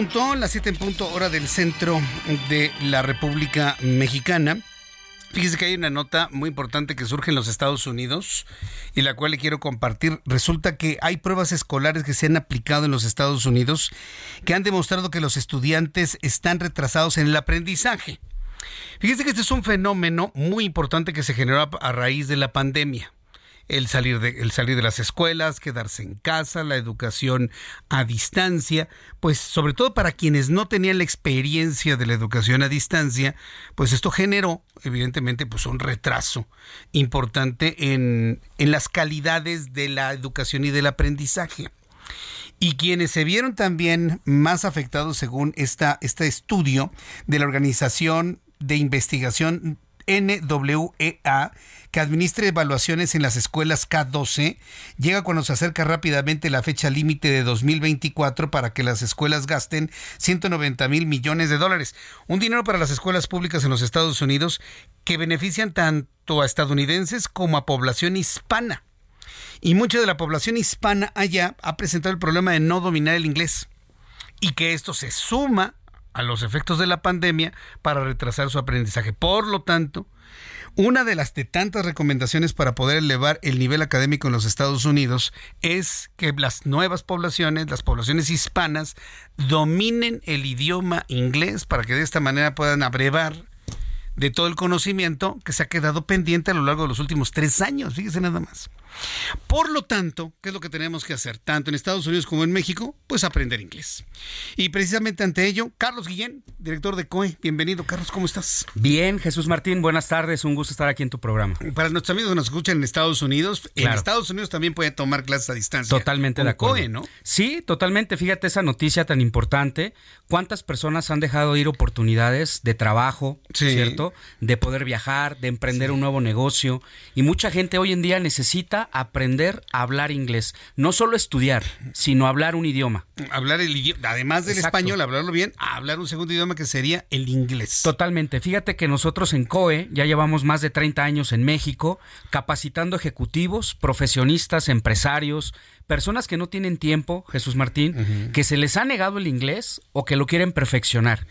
Punto, las 7 en punto, hora del centro de la República Mexicana. Fíjese que hay una nota muy importante que surge en los Estados Unidos y la cual le quiero compartir. Resulta que hay pruebas escolares que se han aplicado en los Estados Unidos que han demostrado que los estudiantes están retrasados en el aprendizaje. Fíjese que este es un fenómeno muy importante que se generó a raíz de la pandemia el salir de, el salir de las escuelas, quedarse en casa, la educación a distancia, pues sobre todo para quienes no tenían la experiencia de la educación a distancia, pues esto generó evidentemente pues un retraso importante en, en las calidades de la educación y del aprendizaje. Y quienes se vieron también más afectados según esta, este estudio de la Organización de Investigación NWEA, que administre evaluaciones en las escuelas K12, llega cuando se acerca rápidamente la fecha límite de 2024 para que las escuelas gasten 190 mil millones de dólares. Un dinero para las escuelas públicas en los Estados Unidos que benefician tanto a estadounidenses como a población hispana. Y mucha de la población hispana allá ha presentado el problema de no dominar el inglés. Y que esto se suma a los efectos de la pandemia para retrasar su aprendizaje. Por lo tanto, una de las de tantas recomendaciones para poder elevar el nivel académico en los Estados Unidos es que las nuevas poblaciones, las poblaciones hispanas, dominen el idioma inglés para que de esta manera puedan abrevar de todo el conocimiento que se ha quedado pendiente a lo largo de los últimos tres años. Fíjese nada más. Por lo tanto, ¿qué es lo que tenemos que hacer? Tanto en Estados Unidos como en México, pues aprender inglés. Y precisamente ante ello, Carlos Guillén, director de COE. Bienvenido, Carlos, ¿cómo estás? Bien, Jesús Martín, buenas tardes, un gusto estar aquí en tu programa. Para nuestros amigos que nos escuchan en Estados Unidos, en Estados Unidos también pueden tomar clases a distancia. Totalmente de acuerdo. COE, ¿no? Sí, totalmente. Fíjate esa noticia tan importante. ¿Cuántas personas han dejado ir oportunidades de trabajo, ¿cierto? De poder viajar, de emprender un nuevo negocio. Y mucha gente hoy en día necesita aprender a hablar inglés. No solo estudiar, sino hablar un idioma. Hablar el idioma, además del español, hablarlo bien, hablar un segundo idioma que sería el inglés. Totalmente. Fíjate que nosotros en COE ya llevamos más de 30 años en México capacitando ejecutivos, profesionistas, empresarios, personas que no tienen tiempo, Jesús Martín, que se les ha negado el inglés o que lo quieren perfeccionar.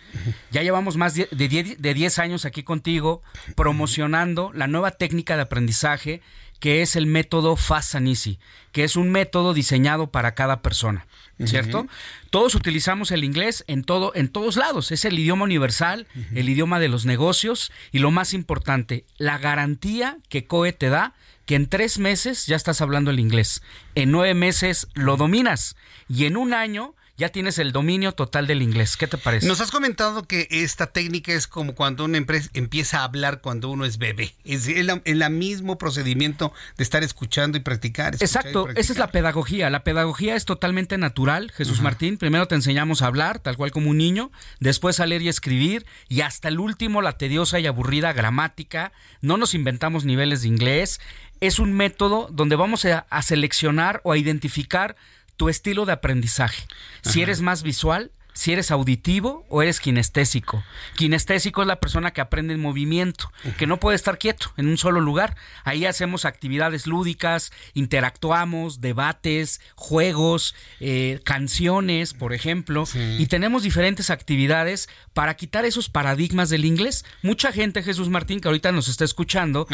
Ya llevamos más de 10 años aquí contigo promocionando la nueva técnica de aprendizaje que es el método Fast and Easy, que es un método diseñado para cada persona, ¿cierto? Todos utilizamos el inglés en todo en todos lados, es el idioma universal, el idioma de los negocios y lo más importante, la garantía que COE te da que en tres meses ya estás hablando el inglés, en nueve meses lo dominas y en un año ya tienes el dominio total del inglés. ¿Qué te parece? Nos has comentado que esta técnica es como cuando una empresa empieza a hablar cuando uno es bebé. Es el, mismo procedimiento de estar escuchando y practicar. Exacto, esa es la pedagogía. La pedagogía es totalmente natural, Jesús Martín. Primero te enseñamos a hablar, tal cual como un niño, después a leer y escribir, y hasta el último la tediosa y aburrida gramática. No nos inventamos niveles de inglés. Es un método donde vamos a, a seleccionar o a identificar tu estilo de aprendizaje. Si eres más visual, si eres auditivo o eres kinestésico. Kinestésico es la persona que aprende en movimiento, que no puede estar quieto en un solo lugar. Ahí hacemos actividades lúdicas, interactuamos, debates, juegos, eh, canciones, por ejemplo, y tenemos diferentes actividades para quitar esos paradigmas del inglés. Mucha gente, Jesús Martín, que ahorita nos está escuchando,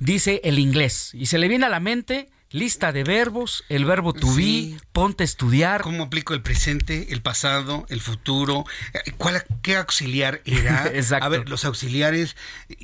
dice el inglés y se le viene a la mente lista de verbos, el verbo to be, ponte a estudiar. ¿Cómo aplico el presente, el pasado, el futuro? ¿Cuál, ¿Qué auxiliar era? Exacto. A ver, los auxiliares.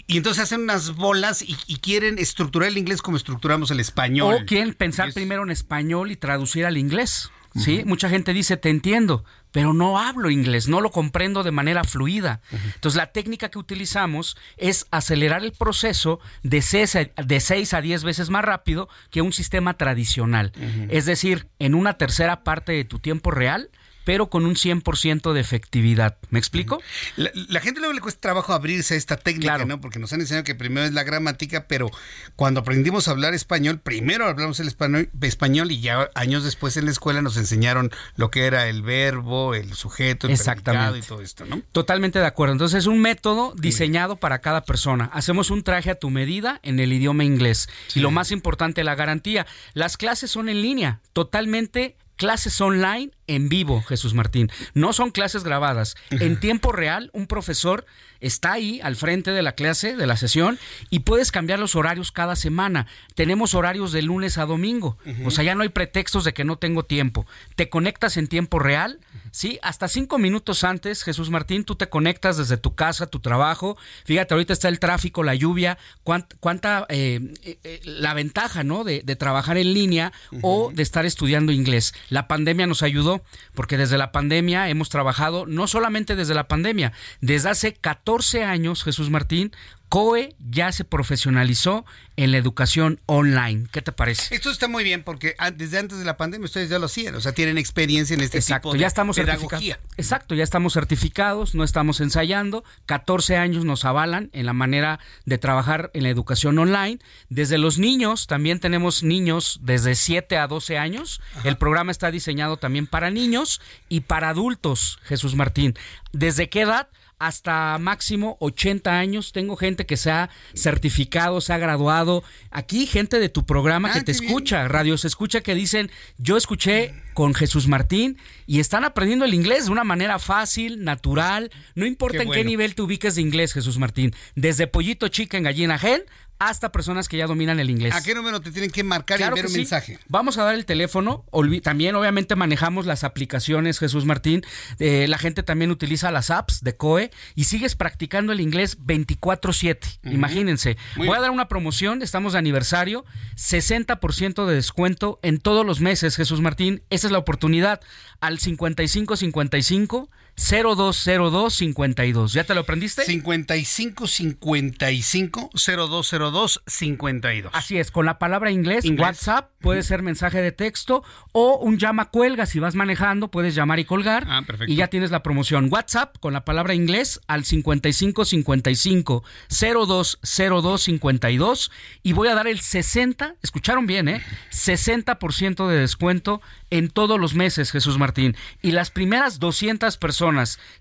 Y entonces hacen unas bolas y, quieren estructurar el inglés como estructuramos el español. O quieren pensar primero en español y traducir al inglés. ¿Sí? Mucha gente dice, te entiendo, pero no hablo inglés, no lo comprendo de manera fluida. Entonces, la técnica que utilizamos es acelerar el proceso de 6 a, de a 10 veces más rápido que un sistema tradicional. Es decir, en una tercera parte de tu tiempo real, pero con un 100% de efectividad. ¿Me explico? La, gente luego le cuesta trabajo abrirse a esta técnica, ¿no? Porque nos han enseñado que primero es la gramática, pero cuando aprendimos a hablar español, primero hablamos el español, español y ya años después en la escuela nos enseñaron lo que era el verbo, el sujeto, el predicado y todo esto, ¿no? Totalmente de acuerdo. Entonces es un método diseñado para cada persona. Hacemos un traje a tu medida en el idioma inglés. Y lo más importante, la garantía. Las clases son en línea, totalmente clases online en vivo, Jesús Martín. No son clases grabadas. En tiempo real, un profesor está ahí al frente de la clase, de la sesión, y puedes cambiar los horarios cada semana. Tenemos horarios de lunes a domingo. O sea, ya no hay pretextos de que no tengo tiempo. Te conectas en tiempo real, ¿sí? Hasta cinco minutos antes, Jesús Martín, tú te conectas desde tu casa, tu trabajo. Fíjate, ahorita está el tráfico, la lluvia, cuánta, eh, eh, eh, la ventaja, ¿no? De, trabajar en línea o de estar estudiando inglés. La pandemia nos ayudó, porque desde la pandemia hemos trabajado, no solamente desde la pandemia, desde hace 14 años, Jesús Martín, COE ya se profesionalizó en la educación online. ¿Qué te parece? Esto está muy bien porque desde antes de la pandemia ustedes ya lo hacían, o sea, tienen experiencia en este Exacto, tipo de ya estamos pedagogía. Exacto, ya estamos certificados, no estamos ensayando. 14 años nos avalan en la manera de trabajar en la educación online. Desde los niños, también tenemos niños desde 7 a 12 años. El programa está diseñado también para niños y para adultos, Jesús Martín. ¿Desde qué edad? Hasta máximo 80 años. Tengo gente que se ha certificado, se ha graduado. Aquí gente de tu programa que ah, te escucha, radio se escucha que dicen, yo escuché con Jesús Martín y están aprendiendo el inglés de una manera fácil, natural. No importa en qué nivel te ubiques de inglés, Jesús Martín. Desde pollito chica en gallina gen hasta personas que ya dominan el inglés. ¿A qué número te tienen que marcar y enviar un mensaje? Vamos a dar el teléfono. también, obviamente, manejamos las aplicaciones, Jesús Martín. Eh, la gente también utiliza las apps de COE y sigues practicando el inglés 24-7. Imagínense. Voy a dar una promoción. Estamos de aniversario. 60% de descuento en todos los meses, Jesús Martín. Esa es la oportunidad. Al 5555 020252. ¿Ya te lo aprendiste? 5555 020252. Así es, con la palabra inglés, WhatsApp, puede ser mensaje de texto o un llama cuelga. Si vas manejando, puedes llamar y colgar. Ah, perfecto. Y ya tienes la promoción. WhatsApp con la palabra inglés al 5555 020252. Y voy a dar el 60, escucharon bien, ¿eh? 60% de descuento en todos los meses, Jesús Martín. Y las primeras 200 personas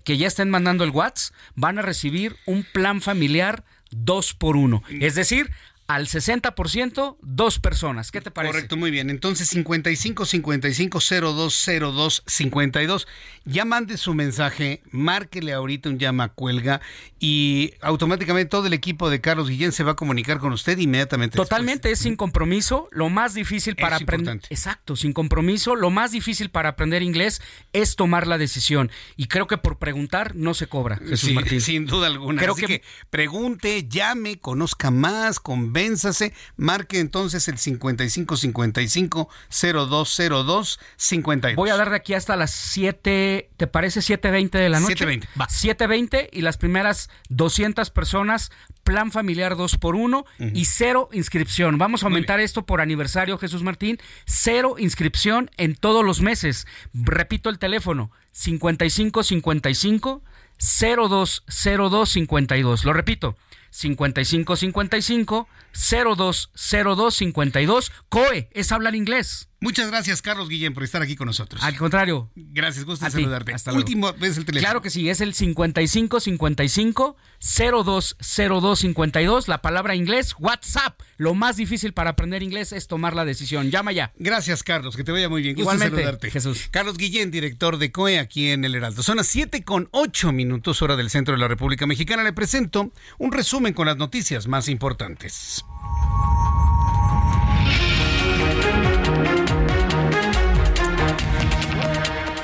que ya estén mandando el WhatsApp van a recibir un plan familiar dos por uno. Es decir, al 60%, dos personas. ¿Qué te parece? Correcto, muy bien. Entonces, 55 55 0202 52. Ya mande su mensaje, márquele ahorita un llama cuelga y automáticamente todo el equipo de Carlos Guillén se va a comunicar con usted inmediatamente. Totalmente, es sin compromiso. Lo más difícil para aprender. Exacto, sin compromiso. Lo más difícil para aprender inglés es tomar la decisión. Y creo que por preguntar no se cobra, Jesús Martín. Sin duda alguna. Creo que... que... pregunte, llame, conozca más, convenza vénzase. Marque entonces el 5555 0202 52. Voy a dar de aquí hasta las 7, ¿te parece 7.20 de la noche? 7.20, va. 7.20 y las primeras 200 personas, plan familiar 2 por 1 y cero inscripción. Vamos a aumentar esto por aniversario, Jesús Martín. Cero inscripción en todos los meses. Repito el teléfono, 5555 020252. Lo repito, 5555 020252. COE es hablar inglés. Muchas gracias, Carlos Guillén, por estar aquí con nosotros. Al contrario. Gracias, gusto A ti. saludarte. Hasta luego. Último vez el teléfono. Claro que sí, es el 5555 020252. La palabra inglés, WhatsApp. Lo más difícil para aprender inglés es tomar la decisión. Llama ya. Gracias, Carlos. Que te vaya muy bien. Gusto en Igualmente, saludarte. Jesús. Carlos Guillén, director de COE aquí en El Heraldo. Son las 7 con 8 minutos, hora del centro de la República Mexicana. Le presento un resumen con las noticias más importantes.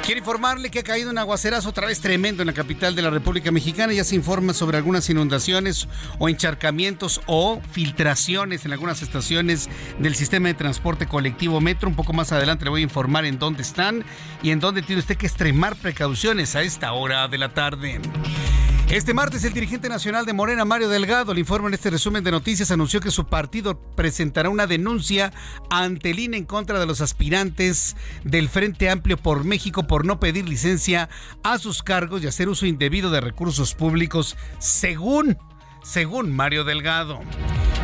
Quiero informarle que ha caído un aguacerazo otra vez tremendo en la capital de la República Mexicana. Ya se informa sobre algunas inundaciones o encharcamientos o filtraciones en algunas estaciones del sistema de transporte colectivo Metro. Un poco más adelante le voy a informar en dónde están y en dónde tiene usted que extremar precauciones a esta hora de la tarde. Este martes el dirigente nacional de Morena, Mario Delgado, le informa en este resumen de noticias, anunció que su partido presentará una denuncia ante el INE en contra de los aspirantes del Frente Amplio por México por no pedir licencia a sus cargos y hacer uso indebido de recursos públicos, según, según Mario Delgado.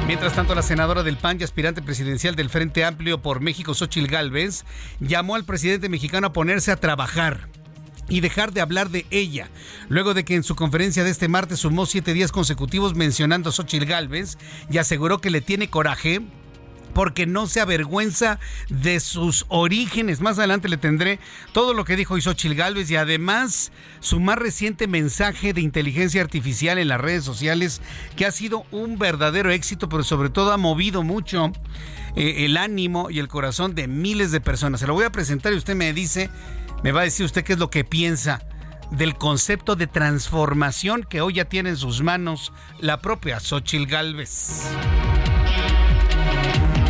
Mientras tanto, la senadora del PAN y aspirante presidencial del Frente Amplio por México, Xochil Gálvez, llamó al presidente mexicano a ponerse a trabajar y dejar de hablar de ella, luego de que en su conferencia de este martes sumó siete días consecutivos mencionando a Xochil Gálvez y aseguró que le tiene coraje porque no se avergüenza de sus orígenes. Más adelante le tendré todo lo que dijo hoy Xochil Gálvez y además su más reciente mensaje de inteligencia artificial en las redes sociales que ha sido un verdadero éxito, pero sobre todo ha movido mucho eh, el ánimo y el corazón de miles de personas. Se lo voy a presentar y usted me dice, me va a decir usted qué es lo que piensa del concepto de transformación que hoy ya tiene en sus manos la propia Xochil Gálvez.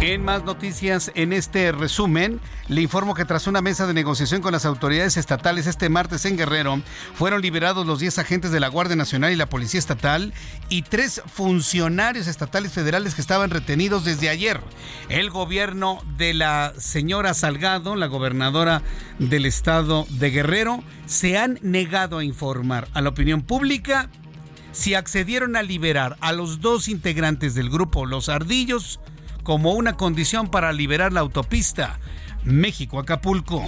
En más noticias en este resumen, le informo que tras una mesa de negociación con las autoridades estatales este martes en Guerrero, fueron liberados los 10 agentes de la Guardia Nacional y la Policía Estatal y tres funcionarios estatales federales que estaban retenidos desde ayer. El gobierno de la señora Salgado, la gobernadora del estado de Guerrero, se han negado a informar a la opinión pública si accedieron a liberar a los dos integrantes del grupo Los Ardillos como una condición para liberar la autopista México-Acapulco.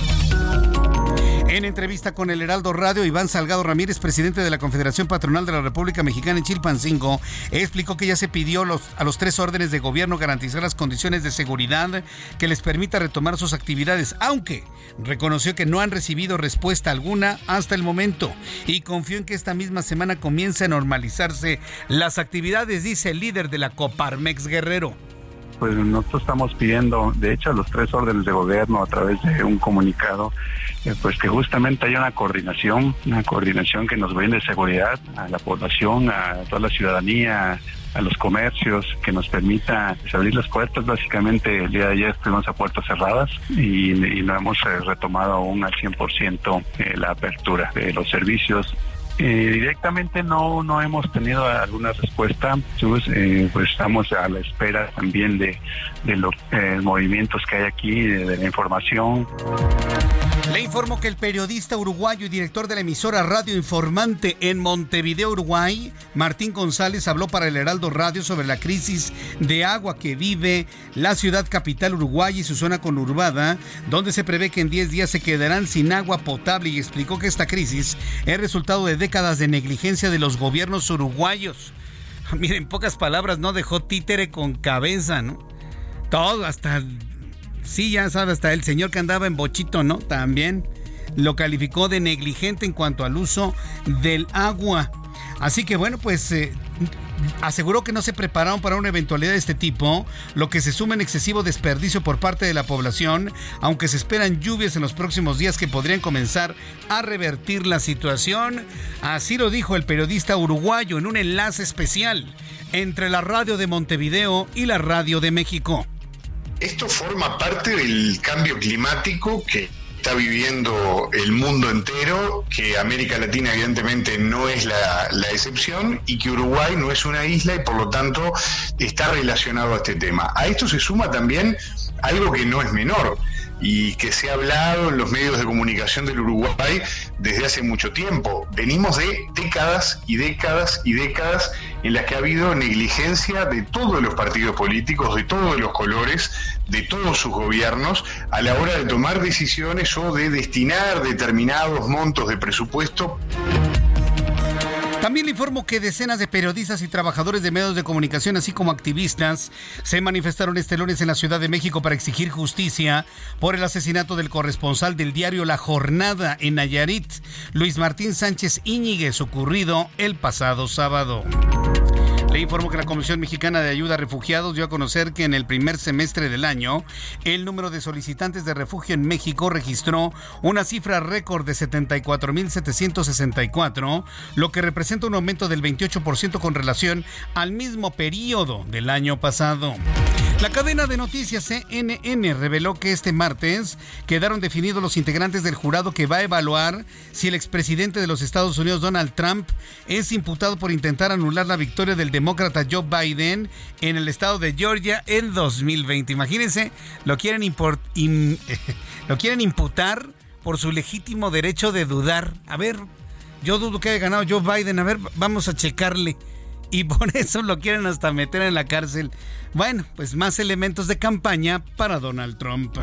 En entrevista con el Heraldo Radio, Iván Salgado Ramírez, presidente de la Confederación Patronal de la República Mexicana en Chilpancingo, explicó que ya se pidió a los tres órdenes de gobierno garantizar las condiciones de seguridad que les permita retomar sus actividades, aunque reconoció que no han recibido respuesta alguna hasta el momento y confió en que esta misma semana comience a normalizarse las actividades, dice el líder de la Coparmex Guerrero. Pues nosotros estamos pidiendo, de hecho, a los tres órdenes de gobierno a través de un comunicado, eh, pues que justamente haya una coordinación, una coordinación que nos brinde seguridad a la población, a toda la ciudadanía, a los comercios, que nos permita abrir las puertas. Básicamente el día de ayer estuvimos a puertas cerradas y, y no hemos eh, retomado aún al 100% eh, la apertura de los servicios directamente no no hemos tenido alguna respuesta. Eh, pues estamos a la espera también de, de los eh, movimientos que hay aquí, de la información. Le informo que el periodista uruguayo y director de la emisora Radio Informante en Montevideo, Uruguay, Martín González, habló para el Heraldo Radio sobre la crisis de agua que vive la ciudad capital uruguaya y su zona conurbada, donde se prevé que en 10 días se quedarán sin agua potable y explicó que esta crisis es resultado de décadas de negligencia de los gobiernos uruguayos. Miren, en pocas palabras, no dejó títere con cabeza, ¿no? Todo, hasta Sí, ya sabe, hasta el señor que andaba en bochito, ¿no? También lo calificó de negligente en cuanto al uso del agua. Así que bueno, pues eh, aseguró que no se prepararon para una eventualidad de este tipo, lo que se suma en excesivo desperdicio por parte de la población, aunque se esperan lluvias en los próximos días que podrían comenzar a revertir la situación. Así lo dijo el periodista uruguayo en un enlace especial entre la radio de Montevideo y la radio de México. Esto forma parte del cambio climático que está viviendo el mundo entero, que América Latina evidentemente no es la, excepción y que Uruguay no es una isla y por lo tanto está relacionado a este tema. A esto se suma también algo que no es menor y que se ha hablado en los medios de comunicación del Uruguay desde hace mucho tiempo. Venimos de décadas y décadas y décadas en las que ha habido negligencia de todos los partidos políticos, de todos los colores, de todos sus gobiernos, a la hora de tomar decisiones o de destinar determinados montos de presupuesto. También le informo que decenas de periodistas y trabajadores de medios de comunicación, así como activistas, se manifestaron este lunes en la Ciudad de México para exigir justicia por el asesinato del corresponsal del diario La Jornada en Nayarit, Luis Martín Sánchez Íñiguez, ocurrido el pasado sábado. Le informo que la Comisión Mexicana de Ayuda a Refugiados dio a conocer que en el primer semestre del año, el número de solicitantes de refugio en México registró una cifra récord de 74.764, lo que representa un aumento del 28% con relación al mismo periodo del año pasado. La cadena de noticias CNN reveló que este martes quedaron definidos los integrantes del jurado que va a evaluar si el expresidente de los Estados Unidos, Donald Trump, es imputado por intentar anular la victoria del demócrata Joe Biden en el estado de Georgia en 2020. Imagínense, lo quieren, lo quieren imputar por su legítimo derecho de dudar. A ver, yo dudo que haya ganado Joe Biden. A ver, vamos a checarle. Y por eso lo quieren hasta meter en la cárcel. Bueno, pues más elementos de campaña para Donald Trump.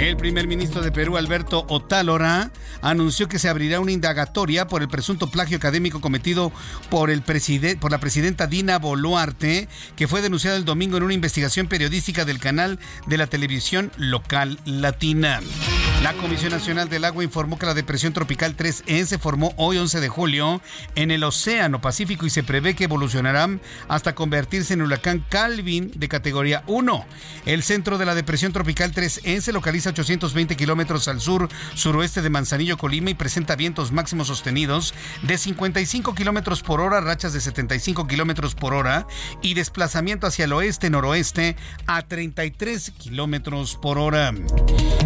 El primer ministro de Perú, Alberto Otálora, anunció que se abrirá una indagatoria por el presunto plagio académico cometido por, el por la presidenta Dina Boluarte, que fue denunciada el domingo en una investigación periodística del canal de la televisión local latina. La Comisión Nacional del Agua informó que la depresión tropical 3E se formó hoy 11 de julio en el Océano Pacífico y se prevé que evolucionará hasta convertirse en huracán Calvin de categoría 1. El centro de la depresión tropical 3E se localiza a 820 kilómetros al sur suroeste de Manzanillo, Colima y presenta vientos máximos sostenidos de 55 kilómetros por hora, rachas de 75 kilómetros por hora y desplazamiento hacia el oeste-noroeste a 33 kilómetros por hora.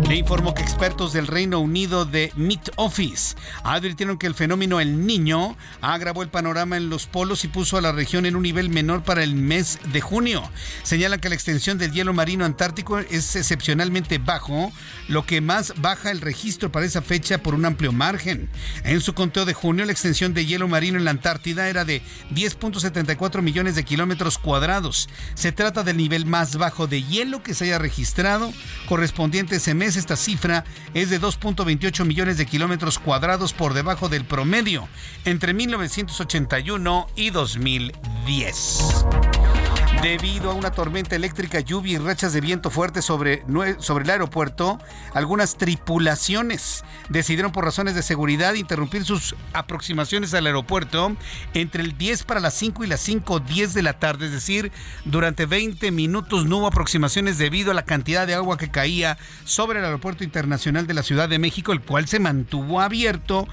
Le informo que del Reino Unido de Meet Office advirtieron que el fenómeno El Niño agravó el panorama en los polos y puso a la región en un nivel menor para el mes de junio. Señalan que la extensión del hielo marino antártico es excepcionalmente bajo, lo que más baja el registro para esa fecha por un amplio margen. En su conteo de junio, la extensión de hielo marino en la Antártida era de 10.74 millones de kilómetros cuadrados. Se trata del nivel más bajo de hielo que se haya registrado. Correspondiente ese mes, esta cifra es de 2.28 millones de kilómetros cuadrados por debajo del promedio entre 1981 y 2010 debido a una tormenta eléctrica, lluvia y rachas de viento fuerte sobre, sobre el aeropuerto, algunas tripulaciones decidieron por razones de seguridad interrumpir sus aproximaciones al aeropuerto entre el 10 para las 5 y las 5.10 de la tarde, es decir, durante 20 minutos no hubo aproximaciones debido a la cantidad de agua que caía sobre el aeropuerto internacional de la Ciudad de México, el cual se mantuvo abierto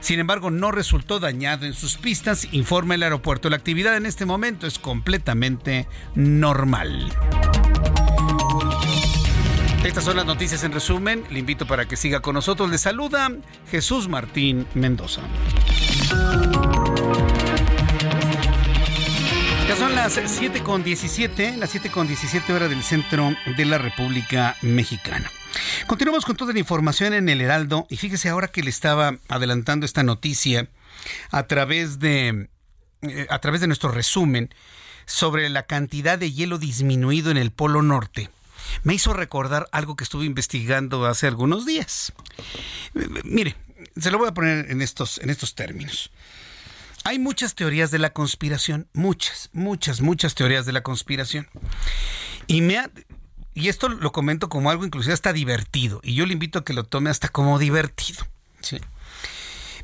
sin embargo, no resultó dañado en sus pistas, informa el aeropuerto. La actividad en este momento es completamente normal. Estas son las noticias en resumen. Le invito para que siga con nosotros. Le saluda Jesús Martín Mendoza. Ya son las 7 con 17, las 7 con 17 horas del centro de la República Mexicana. Continuamos con toda la información en el Heraldo y fíjese ahora que le estaba adelantando esta noticia a través de eh, a través de nuestro resumen sobre la cantidad de hielo disminuido en el Polo Norte. Me hizo recordar algo que estuve investigando hace algunos días. Mire, se lo voy a poner en estos, en estos términos. Hay muchas teorías de la conspiración, muchas, muchas, muchas teorías de la conspiración. Y me ha, y esto lo comento como algo inclusive hasta divertido, y yo le invito a que lo tome hasta como divertido. ¿sí?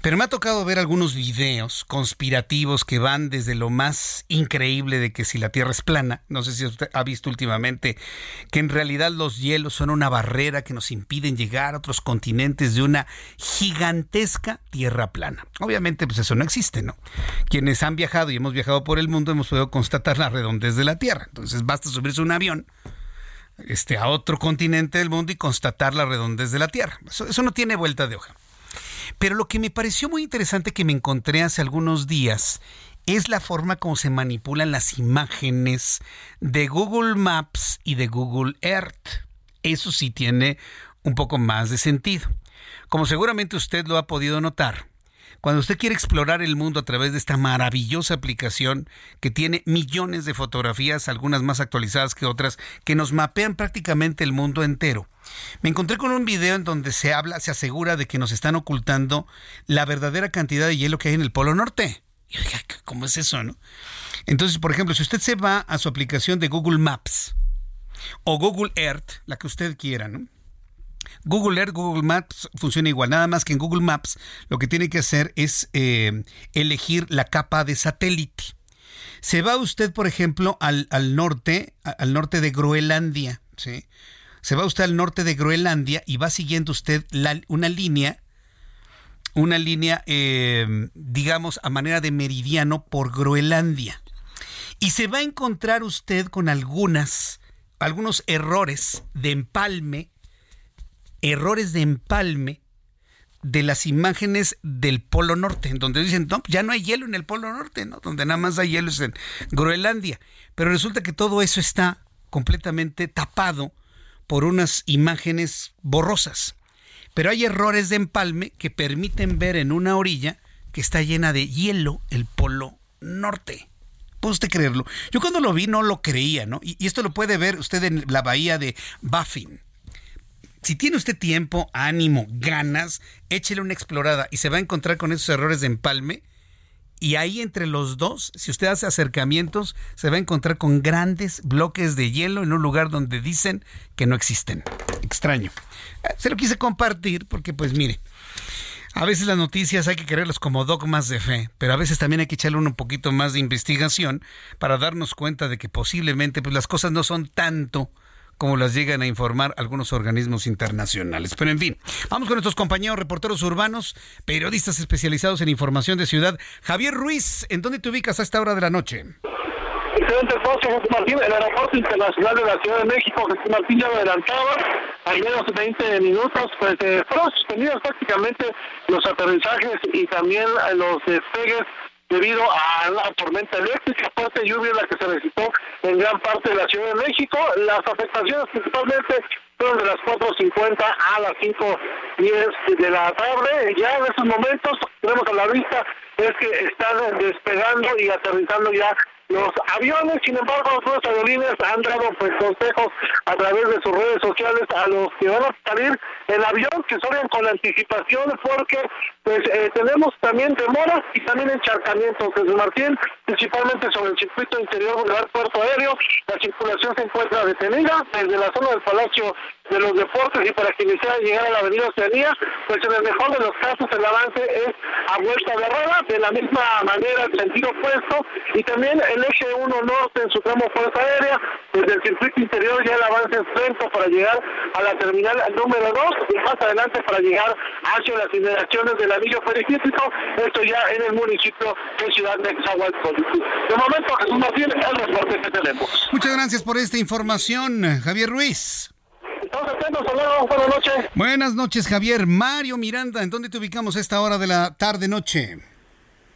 Pero me ha tocado ver algunos videos conspirativos que van desde lo más increíble de que si la Tierra es plana, no sé si usted ha visto últimamente, que en realidad los hielos son una barrera que nos impiden llegar a otros continentes de una gigantesca Tierra plana. Obviamente, pues eso no existe, ¿no? Quienes han viajado y hemos viajado por el mundo hemos podido constatar la redondez de la Tierra. Entonces basta subirse un avión este, a otro continente del mundo y constatar la redondez de la Tierra. Eso, no tiene vuelta de hoja. Pero lo que me pareció muy interesante que me encontré hace algunos días es la forma como se manipulan las imágenes de Google Maps y de Google Earth. Eso sí tiene un poco más de sentido. Como seguramente usted lo ha podido notar, cuando usted quiere explorar el mundo a través de esta maravillosa aplicación que tiene millones de fotografías, algunas más actualizadas que otras, que nos mapean prácticamente el mundo entero. Me encontré con un video en donde se habla, se asegura de que nos están ocultando la verdadera cantidad de hielo que hay en el Polo Norte. Y oiga, ¿cómo es eso, no? Entonces, por ejemplo, si usted se va a su aplicación de Google Maps o Google Earth, la que usted quiera, ¿no? Google Earth, Google Maps funciona igual, nada más que en Google Maps lo que tiene que hacer es eh, elegir la capa de satélite. Se va usted, por ejemplo, al, norte, al norte de Groenlandia, ¿sí? Se va usted al norte de Groenlandia y va siguiendo usted una línea, una línea, eh, digamos, a manera de meridiano por Groenlandia. Y se va a encontrar usted con algunas, algunos errores de empalme errores de empalme de las imágenes del Polo Norte, en donde dicen, no, ya no hay hielo en el Polo Norte, ¿no? Donde nada más hay hielo es en Groenlandia. Pero resulta que todo eso está completamente tapado por unas imágenes borrosas. Pero hay errores de empalme que permiten ver en una orilla que está llena de hielo el Polo Norte. ¿Puede usted creerlo? Yo cuando lo vi no lo creía, ¿no? Y, y esto lo puede ver usted en la bahía de Baffin si tiene usted tiempo, ánimo, ganas, échele una explorada y se va a encontrar con esos errores de empalme. Y ahí entre los dos, si usted hace acercamientos, se va a encontrar con grandes bloques de hielo en un lugar donde dicen que no existen. Extraño. Eh, se lo quise compartir porque pues mire, a veces las noticias hay que creerlas como dogmas de fe, pero a veces también hay que echarle un poquito más de investigación para darnos cuenta de que posiblemente pues, las cosas no son tanto como las llegan a informar algunos organismos internacionales. Pero en fin, vamos con nuestros compañeros reporteros urbanos, periodistas especializados en información de ciudad. Javier Ruiz, ¿en dónde te ubicas a esta hora de la noche? Excelente espacio, Jesús Martín. El aeropuerto internacional de la Ciudad de México, Jesús Martín ya adelantaba al menos 20 minutos, pues eh, fueron suspendidos prácticamente los aterrizajes y también los despegues debido a la tormenta eléctrica, fuerte lluvia la que se registró en gran parte de la Ciudad de México. Las afectaciones principalmente fueron de las 4.50 a las 5.10 de la tarde. Ya en estos momentos tenemos a la vista es que están despegando y aterrizando ya los aviones, sin embargo, los aerolíneas han dado pues, consejos a través de sus redes sociales a los que van a salir en avión, que salgan con anticipación, porque pues eh, tenemos también demoras y también encharcamientos desde Martín, principalmente sobre el circuito interior del puerto aéreo. La circulación se encuentra detenida desde la zona del Palacio de los Deportes y para quien desea llegar a la Avenida Oceanía, pues en el mejor de los casos el avance es a vuelta de rueda, de la misma manera el sentido opuesto y también el eje 1 norte en su tramo fuerza aérea, desde el circuito interior ya el avance es lento para llegar a la terminal número 2 y más adelante para llegar hacia las inmediaciones del anillo periférico, esto ya en el municipio de Ciudad de Exahualcóyotl. De momento, Jesús Martín, el reporte que tenemos. Muchas gracias por esta información, Javier Ruiz. Buenas noches. Buenas noches, Javier. Mario Miranda, ¿en dónde te ubicamos a esta hora de la tarde-noche?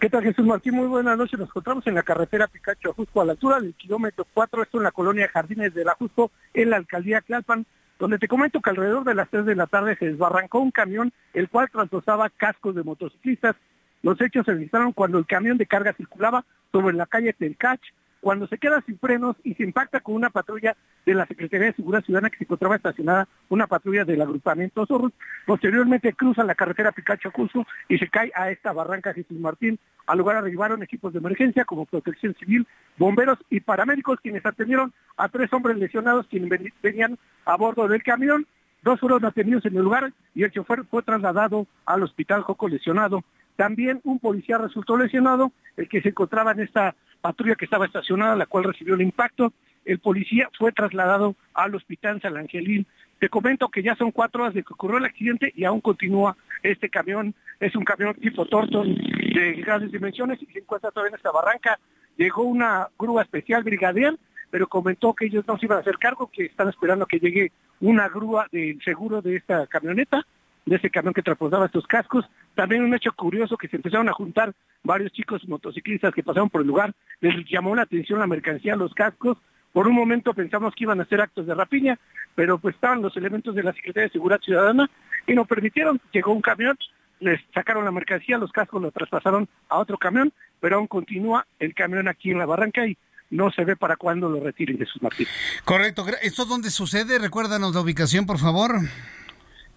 ¿Qué tal, Jesús Martín? Muy buenas noches. Nos encontramos en la carretera Picacho Ajusco, a la altura del kilómetro 4, esto en la colonia Jardines del Ajusco, en la alcaldía Tlalpan, donde te comento que alrededor de las 3 de la tarde se desbarrancó un camión, el cual trasladaba cascos de motociclistas. Los hechos se registraron cuando el camión de carga circulaba sobre la calle Telcach, cuando se queda sin frenos y se impacta con una patrulla de la Secretaría de Seguridad Ciudadana que se encontraba estacionada, una patrulla del agrupamiento Zorros. Posteriormente cruza la carretera Picacho Cusco y se cae a esta barranca Jesús Martín. Al lugar arribaron equipos de emergencia como protección civil, bomberos y paramédicos quienes atendieron a tres hombres lesionados quienes venían a bordo del camión. Dos fueron atendidos en el lugar y el chofer fue trasladado al hospital Joco lesionado. También un policía resultó lesionado, el que se encontraba en esta patrulla que estaba estacionada, la cual recibió el impacto. El policía fue trasladado al hospital San Angelín. Te comento que ya son cuatro horas de que ocurrió el accidente y aún continúa este camión. Es un camión tipo Torton de grandes dimensiones y se encuentra todavía en esta barranca. Llegó una grúa especial brigadier, pero comentó que ellos no se iban a hacer cargo, que están esperando que llegue una grúa del seguro de esta camioneta de ese camión que transportaba estos cascos. También un hecho curioso que se empezaron a juntar varios chicos motociclistas que pasaron por el lugar, les llamó la atención la mercancía, los cascos. Por un momento pensamos que iban a hacer actos de rapiña, pero pues estaban los elementos de la Secretaría de Seguridad Ciudadana y no permitieron. Llegó un camión, les sacaron la mercancía, los cascos los traspasaron a otro camión, pero aún continúa el camión aquí en la barranca y no se ve para cuándo lo retiren de sus martines. Correcto. ¿Esto dónde sucede? Recuérdanos la ubicación, por favor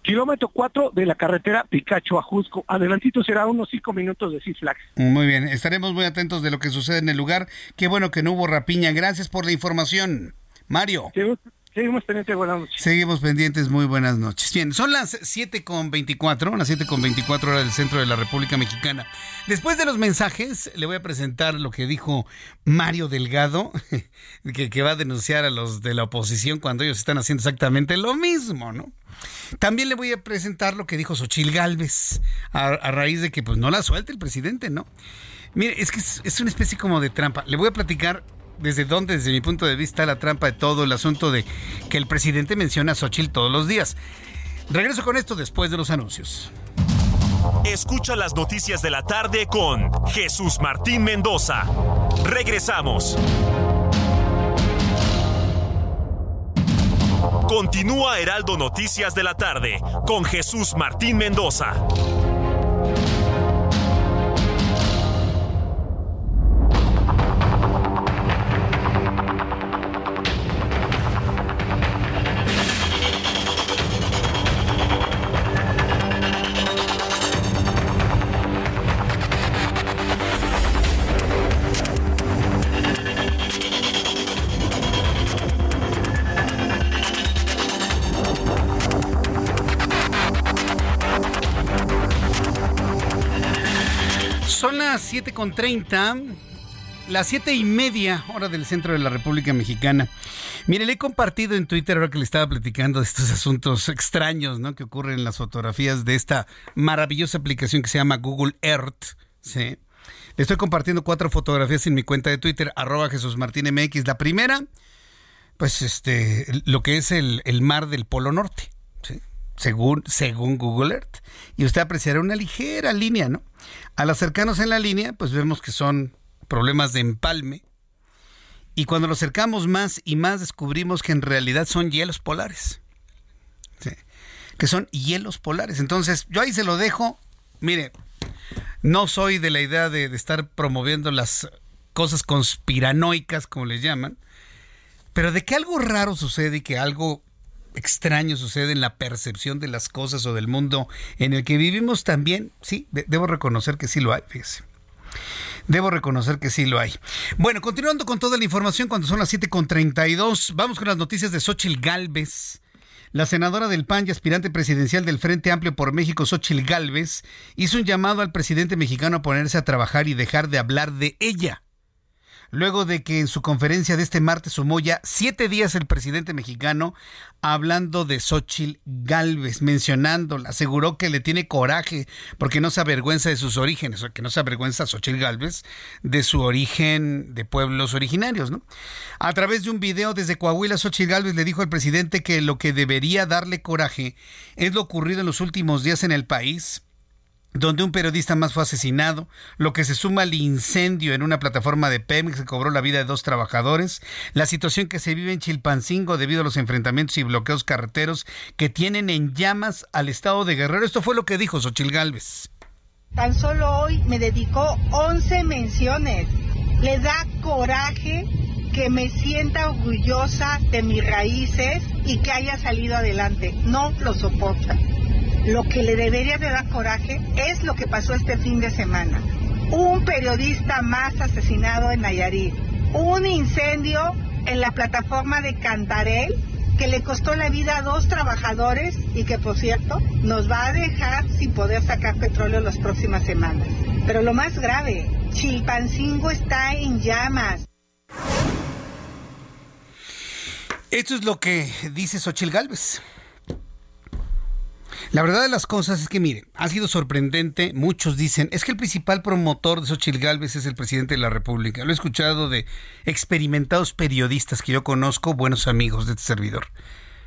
kilómetro 4 de la carretera Picacho a Jusco. Adelantito será unos 5 minutos de Cisflax. Muy bien, estaremos muy atentos de lo que sucede en el lugar. Qué bueno que no hubo rapiña. Gracias por la información. Mario. Seguimos, pendientes, buenas noches. Seguimos pendientes, muy buenas noches. Bien, son las 7 con 24, las 7 con 24 horas del centro de la República Mexicana. Después de los mensajes, le voy a presentar lo que dijo Mario Delgado, que, va a denunciar a los de la oposición cuando ellos están haciendo exactamente lo mismo, ¿no? También le voy a presentar lo que dijo Xochil Gálvez, a, raíz de que pues no la suelte el presidente, ¿no? Mire, es que es una especie como de trampa. Le voy a platicar desde dónde, desde mi punto de vista, la trampa de todo el asunto de que el presidente menciona a Xochitl todos los días. Regreso con esto después de los anuncios. Escucha las noticias de la tarde con Jesús Martín Mendoza. Regresamos. Continúa Heraldo Noticias de la tarde con Jesús Martín Mendoza. Las 7.30, las siete y media hora del centro de la República Mexicana. Mire, le he compartido en Twitter ahora que le estaba platicando de estos asuntos extraños ¿no? que ocurren en las fotografías de esta maravillosa aplicación que se llama Google Earth. ¿sí? Le estoy compartiendo cuatro fotografías en mi cuenta de Twitter, arroba Jesús Martín MX. La primera, pues este, lo que es el, el mar del Polo Norte. ¿Sí? según, según Google Earth. Y usted apreciará una ligera línea, ¿no? Al acercarnos en la línea, pues vemos que son problemas de empalme. Y cuando lo acercamos más y más, descubrimos que en realidad son hielos polares. Que son hielos polares. Entonces, yo ahí se lo dejo. Mire, no soy de la idea de, de estar promoviendo las cosas conspiranoicas, como les llaman. Pero de que algo raro sucede y que algo extraño sucede en la percepción de las cosas o del mundo en el que vivimos también, sí, debo reconocer que sí lo hay, fíjese. Debo reconocer que sí lo hay. Bueno, continuando con toda la información, cuando son las 7.32, vamos con las noticias de Xochil Gálvez. La senadora del PAN y aspirante presidencial del Frente Amplio por México, Xochil Gálvez, hizo un llamado al presidente mexicano a ponerse a trabajar y dejar de hablar de ella luego de que en su conferencia de este martes sumó ya siete días el presidente mexicano hablando de Xochil Galvez, mencionándola, aseguró que le tiene coraje porque no se avergüenza de sus orígenes, o que no se avergüenza Xochil Galvez de su origen de pueblos originarios, ¿no? A través de un video desde Coahuila, Xochil Galvez le dijo al presidente que lo que debería darle coraje es lo ocurrido en los últimos días en el país donde un periodista más fue asesinado, lo que se suma al incendio en una plataforma de Pemex que cobró la vida de dos trabajadores, la situación que se vive en Chilpancingo debido a los enfrentamientos y bloqueos carreteros que tienen en llamas al estado de Guerrero. Esto fue lo que dijo Xochil Gálvez. Tan solo hoy me dedicó 11 menciones. Le da coraje que me sienta orgullosa de mis raíces y que haya salido adelante. No lo soporta. Lo que le debería de dar coraje es lo que pasó este fin de semana. Un periodista más asesinado en Nayarit. Un incendio en la plataforma de Cantarel que le costó la vida a dos trabajadores y que, por cierto, nos va a dejar sin poder sacar petróleo las próximas semanas. Pero lo más grave, Chilpancingo está en llamas. Esto es lo que dice Xochil Gálvez. La verdad de las cosas es que, mire, ha sido sorprendente. Muchos dicen, es que el principal promotor de Xochitl Gálvez es el presidente de la República. Lo he escuchado de experimentados periodistas que yo conozco, buenos amigos de este servidor.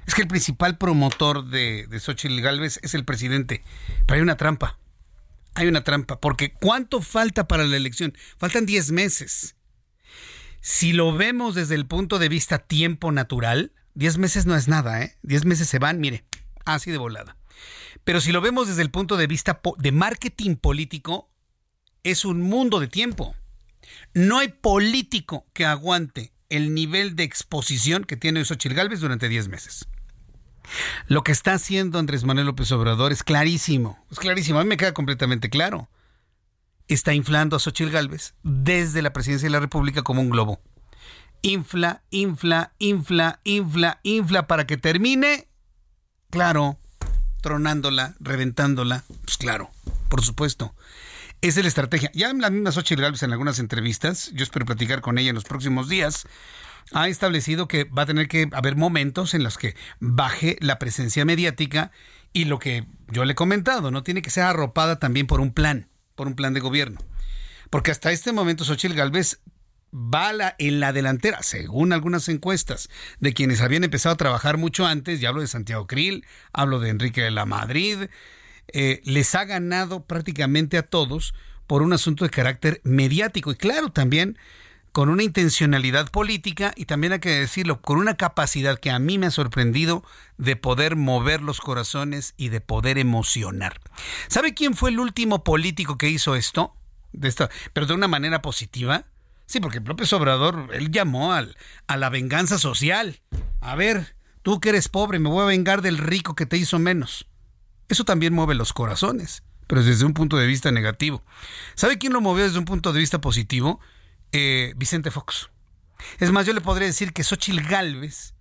Es que el principal promotor de, de Xochitl Gálvez es el presidente. Pero hay una trampa. Hay una trampa. Porque ¿cuánto falta para la elección? Faltan 10 meses. Si lo vemos desde el punto de vista tiempo natural, 10 meses no es nada, ¿eh? 10 meses se van, mire, así de volada. Pero si lo vemos desde el punto de vista de marketing político, es un mundo de tiempo. No hay político que aguante el nivel de exposición que tiene Xochitl Gálvez durante 10 meses. Lo que está haciendo Andrés Manuel López Obrador es clarísimo, es clarísimo, a mí me queda completamente claro. Está inflando a Xochitl Gálvez desde la presidencia de la República como un globo. Infla, infla, infla, infla, infla para que termine, claro, tronándola, reventándola, pues claro, por supuesto. Esa es la estrategia. Ya la misma Xochitl Gálvez en algunas entrevistas, yo espero platicar con ella en los próximos días, ha establecido que va a tener que haber momentos en los que baje la presencia mediática y lo que yo le he comentado, no tiene que ser arropada también por un plan, por un plan de gobierno. Porque hasta este momento Xochitl Gálvez bala en la delantera, según algunas encuestas, de quienes habían empezado a trabajar mucho antes, y hablo de Santiago Krill, hablo de Enrique de la Madrid, eh, les ha ganado prácticamente a todos por un asunto de carácter mediático y claro, también con una intencionalidad política y también hay que decirlo, con una capacidad que a mí me ha sorprendido de poder mover los corazones y de poder emocionar. ¿Sabe quién fue el último político que hizo esto? De esta, pero de una manera positiva. Sí, porque López Obrador, él llamó al, a la venganza social. A ver, tú que eres pobre, me voy a vengar del rico que te hizo menos. Eso también mueve los corazones, pero desde un punto de vista negativo. ¿Sabe quién lo movió desde un punto de vista positivo? Eh, Vicente Fox. Es más, yo le podría decir que Xochitl Galvez,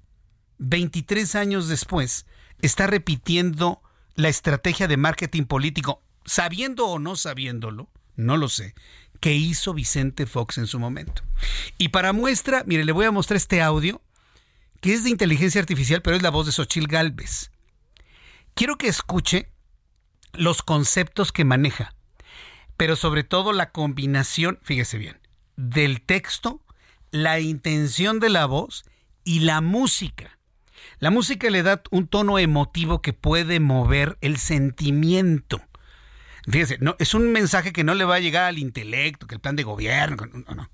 23 años después, está repitiendo la estrategia de marketing político, sabiendo o no sabiéndolo, no lo sé, que hizo Vicente Fox en su momento. Y para muestra, mire, le voy a mostrar este audio, que es de inteligencia artificial, pero es la voz de Xochil Galvez. Quiero que escuche los conceptos que maneja, pero sobre todo la combinación, fíjese bien, del texto, la intención de la voz y la música. La música le da un tono emotivo que puede mover el sentimiento. Fíjese, no, es un mensaje que no le va a llegar al intelecto, que el plan de gobierno, no, no.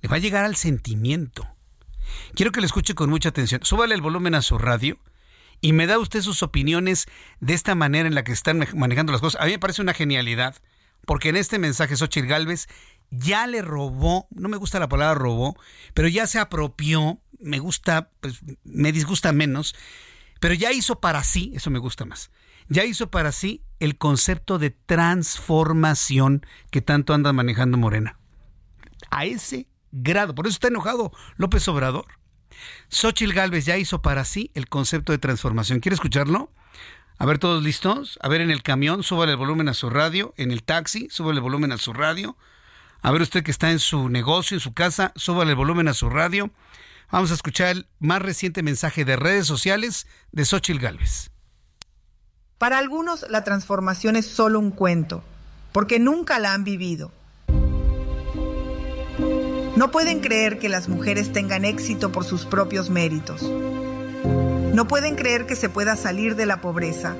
Le va a llegar al sentimiento. Quiero que le escuche con mucha atención. Súbale el volumen a su radio y me da usted sus opiniones de esta manera en la que están manejando las cosas. A mí me parece una genialidad, porque en este mensaje Xochitl Galvez ya le robó, no me gusta la palabra robó, pero ya se apropió, me gusta, pues me disgusta menos, pero ya hizo para sí, eso me gusta más ya hizo para sí el concepto de transformación que tanto anda manejando Morena. A ese grado, por eso está enojado López Obrador. Xochitl Galvez ya hizo para sí el concepto de transformación. ¿Quiere escucharlo? A ver, todos listos. A ver, en el camión, súbale el volumen a su radio. En el taxi, súbale el volumen a su radio. A ver, usted que está en su negocio, en su casa, súbale el volumen a su radio. Vamos a escuchar el más reciente mensaje de redes sociales de Xochitl Galvez. Para algunos la transformación es solo un cuento, porque nunca la han vivido. No pueden creer que las mujeres tengan éxito por sus propios méritos. No pueden creer que se pueda salir de la pobreza.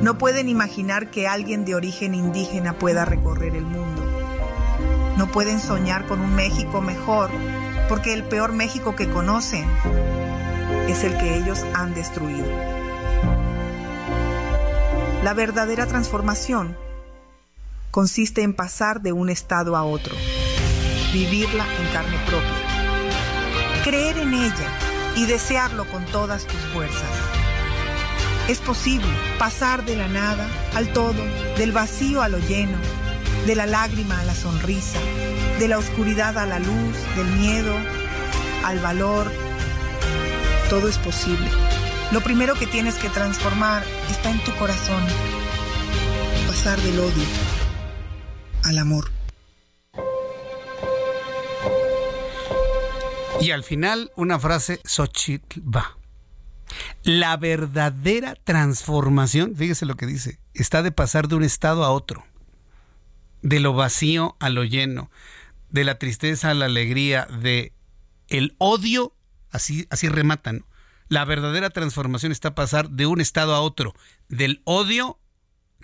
No pueden imaginar que alguien de origen indígena pueda recorrer el mundo. No pueden soñar con un México mejor, porque el peor México que conocen es el que ellos han destruido. La verdadera transformación consiste en pasar de un estado a otro, vivirla en carne propia, creer en ella y desearlo con todas tus fuerzas. Es posible pasar de la nada al todo, del vacío a lo lleno, de la lágrima a la sonrisa, de la oscuridad a la luz, del miedo al valor. Todo es posible Lo primero que tienes que transformar está en tu corazón. Pasar del odio al amor. Y al final una frase Xochitl va. La verdadera transformación, fíjese lo que dice, está de pasar de un estado a otro, de lo vacío a lo lleno, de la tristeza a la alegría, de el odio, así, así rematan. La verdadera transformación está pasar de un estado a otro, del odio,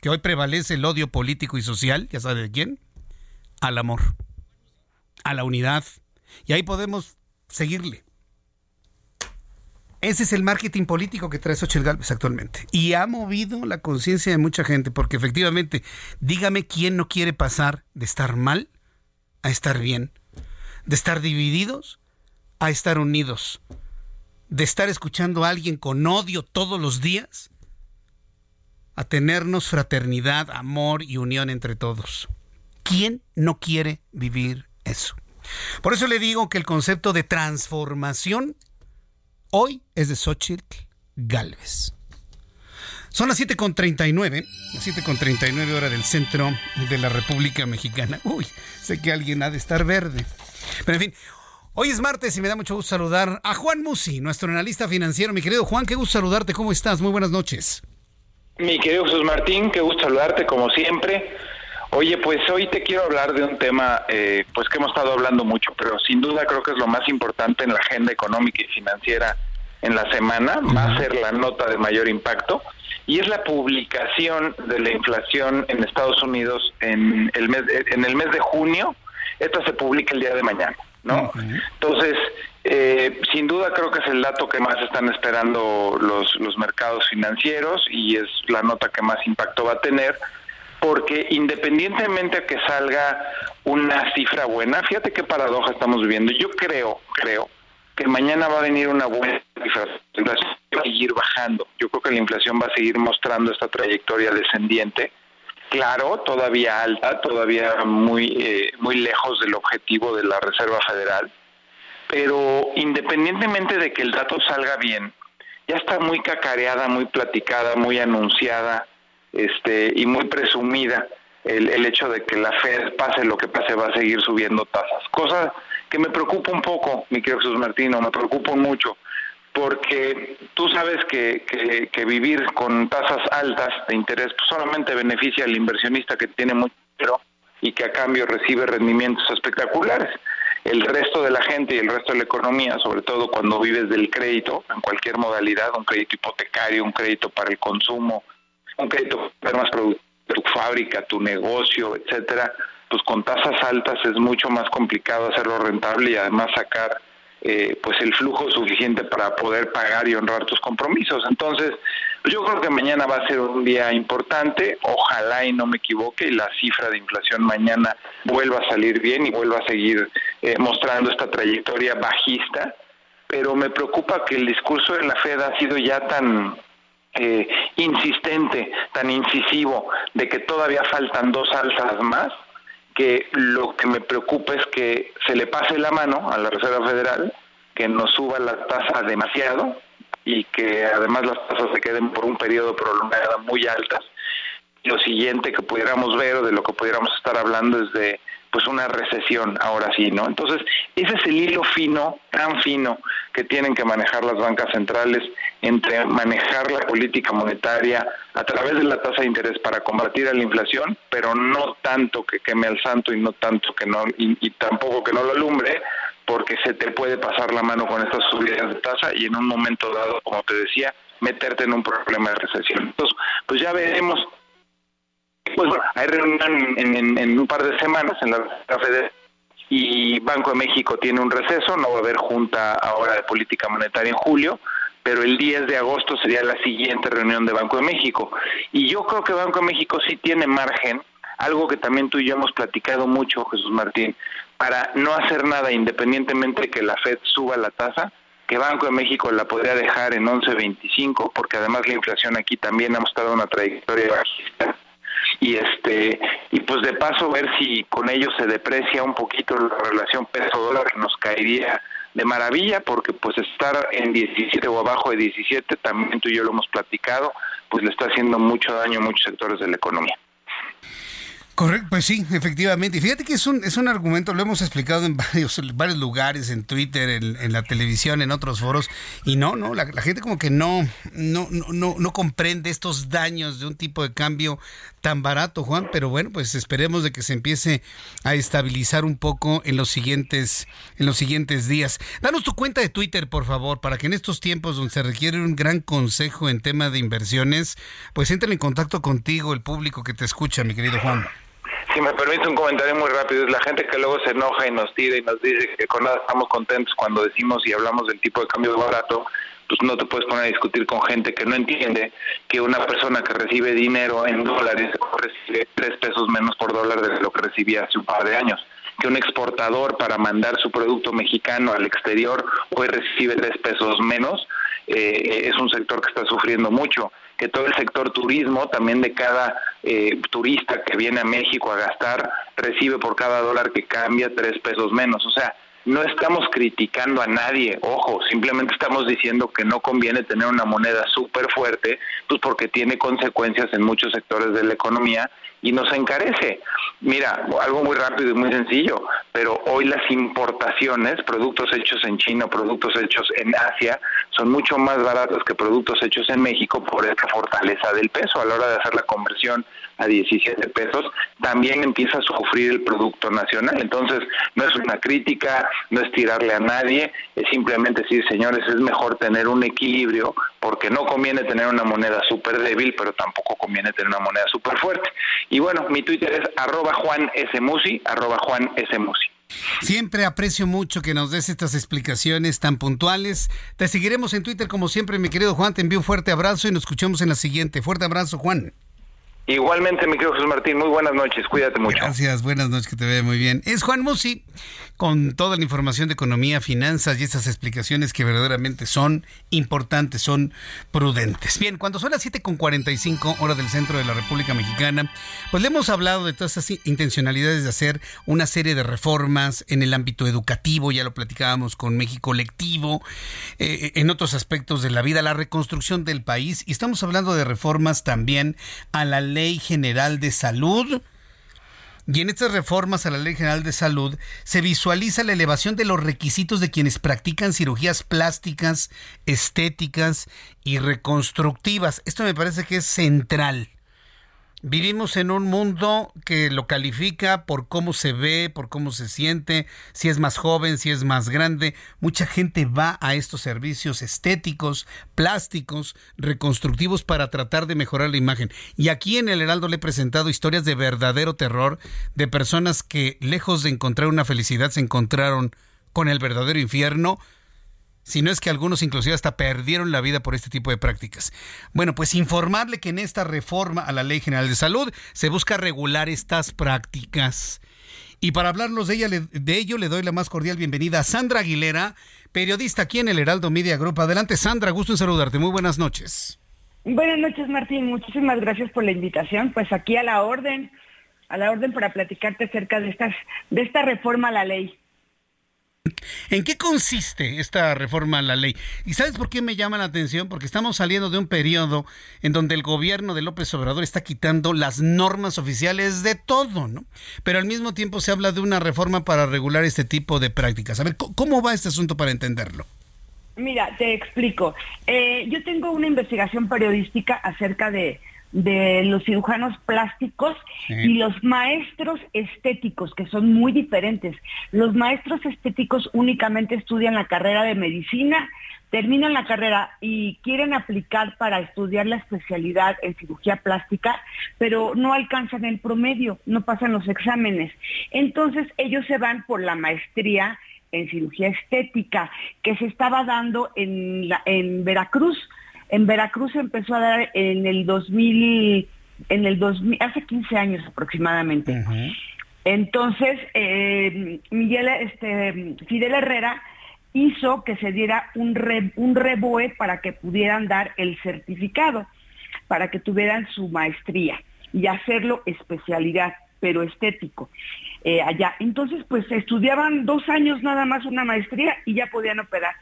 que hoy prevalece el odio político y social, ya sabe de quién, al amor, a la unidad. Y ahí podemos seguirle. Ese es el marketing político que trae Xochitl Gálvez actualmente. Y ha movido la conciencia de mucha gente, porque efectivamente, dígame quién no quiere pasar de estar mal a estar bien, de estar divididos a estar unidos, de estar escuchando a alguien con odio todos los días a tenernos fraternidad, amor y unión entre todos. ¿Quién no quiere vivir eso? Por eso le digo que el concepto de transformación hoy es de Xochitl Galvez. Son las 7.39, las 7.39 hora del centro de la República Mexicana. Uy, sé que alguien ha de estar verde. Pero en fin, hoy es martes y me da mucho gusto saludar a Juan Musi, nuestro analista financiero. Mi querido Juan, qué gusto saludarte. ¿Cómo estás? Muy buenas noches. Mi querido Jesús Martín, qué gusto saludarte como siempre. Oye, pues hoy te quiero hablar de un tema eh, pues que hemos estado hablando mucho, pero sin duda creo que es lo más importante en la agenda económica y financiera en la semana, va a ser la nota de mayor impacto, y es la publicación de la inflación en Estados Unidos en el mes, en el mes de junio. Esta se publica el día de mañana, ¿no? Entonces, eh, sin duda creo que es el dato que más están esperando los, los mercados financieros y es la nota que más impacto va a tener porque independientemente de que salga una cifra buena, fíjate qué paradoja estamos viviendo. Yo creo, creo que mañana va a venir una buena cifra. La inflación va a seguir bajando. Yo creo que la inflación va a seguir mostrando esta trayectoria descendiente. Claro, todavía alta, todavía muy, eh, muy lejos del objetivo de la Reserva Federal. Pero independientemente de que el dato salga bien, ya está muy cacareada, muy platicada, muy anunciada este, y muy presumida el, el hecho de que la Fed, pase lo que pase, va a seguir subiendo tasas. Cosa que me preocupa un poco, mi querido Jesús Martino, me preocupa mucho, porque tú sabes que, que, vivir con tasas altas de interés pues, solamente beneficia al inversionista que tiene mucho dinero y que a cambio recibe rendimientos espectaculares. El resto de la gente y el resto de la economía, sobre todo cuando vives del crédito, en cualquier modalidad, un crédito hipotecario, un crédito para el consumo, un crédito para más tu fábrica, tu negocio, etcétera, pues con tasas altas es mucho más complicado hacerlo rentable y además sacar eh, pues el flujo suficiente para poder pagar y honrar tus compromisos. Entonces, pues yo creo que mañana va a ser un día importante, ojalá y no me equivoque y la cifra de inflación mañana vuelva a salir bien y vuelva a seguir eh, mostrando esta trayectoria bajista, pero me preocupa que el discurso de la Fed ha sido ya tan eh, insistente, tan incisivo, de que todavía faltan dos alzas más, que lo que me preocupa es que se le pase la mano a la Reserva Federal, que nos suba la tasa demasiado y que además las tasas se queden por un periodo prolongado muy altas. Lo siguiente que pudiéramos ver o de lo que pudiéramos estar hablando es de pues una recesión ahora sí, ¿no? Entonces, ese es el hilo fino, tan fino, que tienen que manejar las bancas centrales entre manejar la política monetaria a través de la tasa de interés para combatir a la inflación, pero no tanto que queme al santo y no tanto que no, y, tampoco que no lo alumbre, porque se te puede pasar la mano con estas subidas de tasa y en un momento dado, como te decía, meterte en un problema de recesión. Entonces, pues ya veremos pues bueno, hay reunión en, un par de semanas en la Federal y Banco de México tiene un receso, no va a haber junta ahora de política monetaria en julio, pero el 10 de agosto sería la siguiente reunión de Banco de México. Y yo creo que Banco de México sí tiene margen, algo que también tú y yo hemos platicado mucho, Jesús Martín, para no hacer nada independientemente de que la Fed suba la tasa, que Banco de México la podría dejar en 11.25, porque además la inflación aquí también ha mostrado una trayectoria bajista y este y pues de paso ver si con ello se deprecia un poquito la relación peso dólar que nos caería de maravilla porque pues estar en 17 o abajo de 17, también tú y yo lo hemos platicado, pues le está haciendo mucho daño a muchos sectores de la economía. Correcto, pues sí, efectivamente. Y fíjate que es un, es un argumento, lo hemos explicado en varios, varios lugares, en Twitter, en, la televisión, en otros foros, y no, no, la, gente como que no, no, no, no comprende estos daños de un tipo de cambio tan barato, Juan, pero bueno, pues esperemos de que se empiece a estabilizar un poco en los siguientes, en los siguientes días. Danos tu cuenta de Twitter, por favor, para que en estos tiempos donde se requiere un gran consejo en tema de inversiones, pues entren en contacto contigo, el público que te escucha, mi querido Juan. Si me permite un comentario muy rápido, es la gente que luego se enoja y nos tira y nos dice que con nada estamos contentos cuando decimos y hablamos del tipo de cambio barato, pues no te puedes poner a discutir con gente que no entiende que una persona que recibe dinero en dólares recibe tres pesos menos por dólar de lo que recibía hace un par de años que un exportador para mandar su producto mexicano al exterior hoy recibe tres pesos menos, eh, es un sector que está sufriendo mucho que todo el sector turismo, también de cada eh, turista que viene a México a gastar, recibe por cada dólar que cambia tres pesos menos. O sea, no estamos criticando a nadie, ojo, simplemente estamos diciendo que no conviene tener una moneda súper fuerte, pues porque tiene consecuencias en muchos sectores de la economía y nos encarece. Mira, algo muy rápido y muy sencillo, pero hoy las importaciones, productos hechos en China, productos hechos en Asia, son mucho más baratos que productos hechos en México por esta fortaleza del peso a la hora de hacer la conversión a 17 pesos, también empieza a sufrir el producto nacional. Entonces, no es una crítica, no es tirarle a nadie, es simplemente decir, señores, es mejor tener un equilibrio porque no conviene tener una moneda súper débil, pero tampoco conviene tener una moneda súper fuerte. Y bueno, mi Twitter es arroba Juan S. Musi, arroba Juan S. Musi. Siempre aprecio mucho que nos des estas explicaciones tan puntuales. Te seguiremos en Twitter como siempre, mi querido Juan. Te envío un fuerte abrazo y nos escuchamos en la siguiente. Fuerte abrazo, Juan. Igualmente, mi querido Jesús Martín, muy buenas noches, cuídate mucho. Gracias, buenas noches, que te vea muy bien. Es Juan Musi con toda la información de economía, finanzas y estas explicaciones que verdaderamente son importantes, son prudentes. Bien, cuando son las 7.45 hora del centro de la República Mexicana, pues le hemos hablado de todas esas intencionalidades de hacer una serie de reformas en el ámbito educativo, ya lo platicábamos con México Lectivo, eh, en otros aspectos de la vida, la reconstrucción del país, y estamos hablando de reformas también a la Ley General de Salud, y en estas reformas a la Ley General de Salud se visualiza la elevación de los requisitos de quienes practican cirugías plásticas, estéticas y reconstructivas. Esto me parece que es central. Vivimos en un mundo que lo califica por cómo se ve, por cómo se siente, si es más joven, si es más grande. Mucha gente va a estos servicios estéticos, plásticos, reconstructivos para tratar de mejorar la imagen. Y aquí en el Heraldo le he presentado historias de verdadero terror de personas que lejos de encontrar una felicidad se encontraron con el verdadero infierno si no es que algunos inclusive hasta perdieron la vida por este tipo de prácticas. Bueno, pues informarle que en esta reforma a la Ley General de Salud se busca regular estas prácticas. Y para hablarnos de, ella, de ello le doy la más cordial bienvenida a Sandra Aguilera, periodista aquí en el Heraldo Media Group. Adelante Sandra, gusto en saludarte. Muy buenas noches. Buenas noches Martín, muchísimas gracias por la invitación. Pues aquí a la orden, a la orden para platicarte acerca de, estas, de esta reforma a la ley. ¿En qué consiste esta reforma a la ley? ¿Y sabes por qué me llama la atención? Porque estamos saliendo de un periodo en donde el gobierno de López Obrador está quitando las normas oficiales de todo, ¿no? Pero al mismo tiempo se habla de una reforma para regular este tipo de prácticas. A ver, ¿cómo va este asunto para entenderlo? Mira, te explico. Eh, yo tengo una investigación periodística acerca de de los cirujanos plásticos y los maestros estéticos, que son muy diferentes. Los maestros estéticos únicamente estudian la carrera de medicina, terminan la carrera y quieren aplicar para estudiar la especialidad en cirugía plástica, pero no alcanzan el promedio, no pasan los exámenes. Entonces ellos se van por la maestría en cirugía estética que se estaba dando en, en Veracruz en Veracruz se empezó a dar en el 2000, en el 2000, hace 15 años aproximadamente. Entonces, eh, Miguel, este, Fidel Herrera hizo que se diera un, re, un reboe para que pudieran dar el certificado, para que tuvieran su maestría y hacerlo especialidad. pero estético. Eh, allá. Entonces, pues estudiaban dos años nada más una maestría y ya podían operar.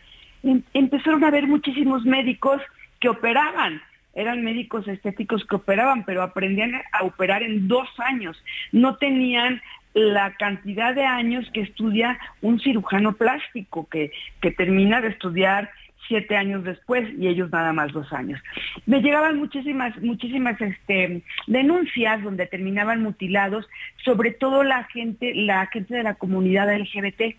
Em, empezaron a haber muchísimos médicos operaban eran médicos estéticos que operaban, pero aprendían a operar en dos años. No tenían la cantidad de años que estudia un cirujano plástico, que, que termina de estudiar siete años después y ellos nada más dos años. Me llegaban muchísimas, muchísimas este, denuncias donde terminaban mutilados, sobre todo la gente, la gente de la comunidad LGBT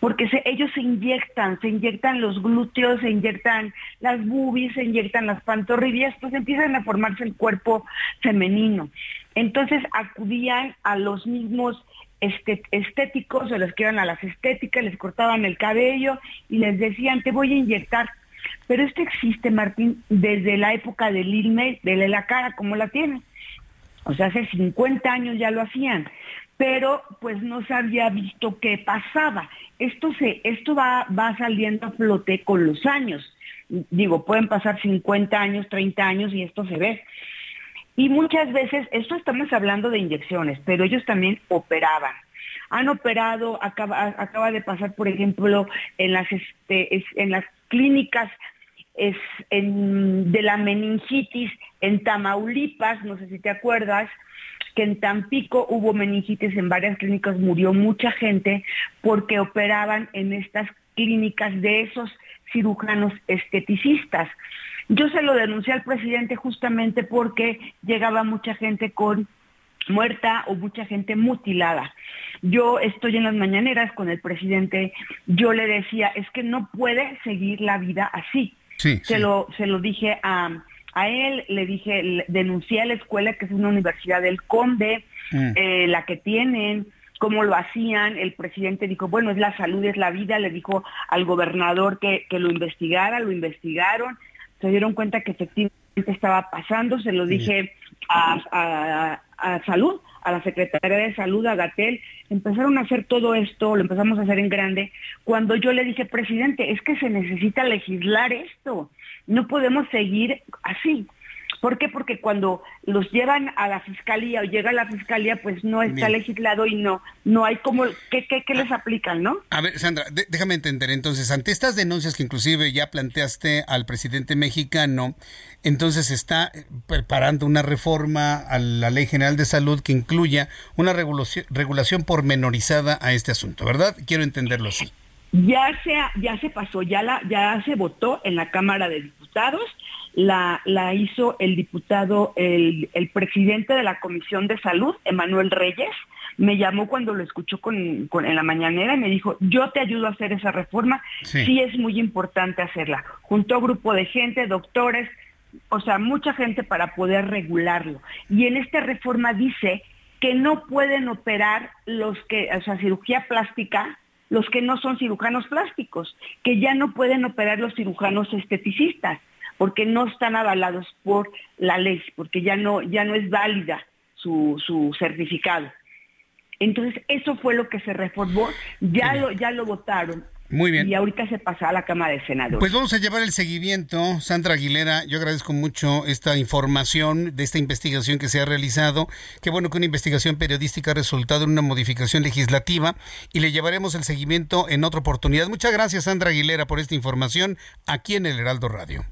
porque ellos se inyectan, se inyectan los glúteos, se inyectan las boobies, se inyectan las pantorrillas, pues empiezan a formarse el cuerpo femenino. Entonces acudían a los mismos este, estéticos, o les que iban a las estéticas, les cortaban el cabello y les decían, te voy a inyectar. Pero esto existe, Martín, desde la época del Lil de la cara, como la tiene. O sea, hace 50 años ya lo hacían pero pues no se había visto qué pasaba. Esto, se, esto va, va saliendo a flote con los años. Digo, pueden pasar 50 años, 30 años y esto se ve. Y muchas veces, esto estamos hablando de inyecciones, pero ellos también operaban. Han operado, acaba, acaba de pasar, por ejemplo, en las, este, en las clínicas es de la meningitis en Tamaulipas, no sé si te acuerdas, que en Tampico hubo meningitis en varias clínicas, murió mucha gente porque operaban en estas clínicas de esos cirujanos esteticistas. Yo se lo denuncié al presidente justamente porque llegaba mucha gente con muerta o mucha gente mutilada. Yo estoy en las mañaneras con el presidente, yo le decía, es que no puede seguir la vida así. se, Lo, se lo dije a, a él, le dije, denuncié a la escuela que es una universidad del Conde, mm. eh, la que tienen, cómo lo hacían, el presidente dijo, bueno, es la salud, es la vida, le dijo al gobernador que, lo investigara, lo investigaron, se dieron cuenta que efectivamente estaba pasando, se lo dije a, salud, a la Secretaría de Salud, a Gatel, empezaron a hacer todo esto, lo empezamos a hacer en grande, cuando yo le dije, presidente, es que se necesita legislar esto, no podemos seguir así. ¿Por qué? Porque cuando los llevan a la fiscalía o llega a la fiscalía, pues no está legislado y no no hay como qué, qué, les aplican, ¿no? A ver, Sandra, déjame entender. Entonces, ante estas denuncias que inclusive ya planteaste al presidente mexicano, entonces está preparando una reforma a la Ley General de Salud que incluya una regulación, regulación pormenorizada a este asunto, ¿verdad? Quiero entenderlo así. Ya se, ya se pasó, ya, la, ya se votó en la Cámara de Diputados, la, la hizo el diputado, el, el presidente de la Comisión de Salud, Emanuel Reyes, me llamó cuando lo escuchó con, en la mañanera y me dijo, yo te ayudo a hacer esa reforma, sí. es muy importante hacerla. Junto a un grupo de gente, doctores, o sea, mucha gente para poder regularlo. Y en esta reforma dice que no pueden operar los que, o sea, cirugía plástica, los que no son cirujanos plásticos, que ya no pueden operar los cirujanos esteticistas, porque no están avalados por la ley, porque ya no, ya no es válida su, su certificado. Entonces, eso fue lo que se reformó, ya, lo, ya lo votaron. Muy bien. Y ahorita se pasa a la Cámara de Senadores. Pues vamos a llevar el seguimiento. Sandra Aguilera, yo agradezco mucho esta información de esta investigación que se ha realizado. Qué bueno que una investigación periodística ha resultado en una modificación legislativa y le llevaremos el seguimiento en otra oportunidad. Muchas gracias, Sandra Aguilera, por esta información aquí en el Heraldo Radio.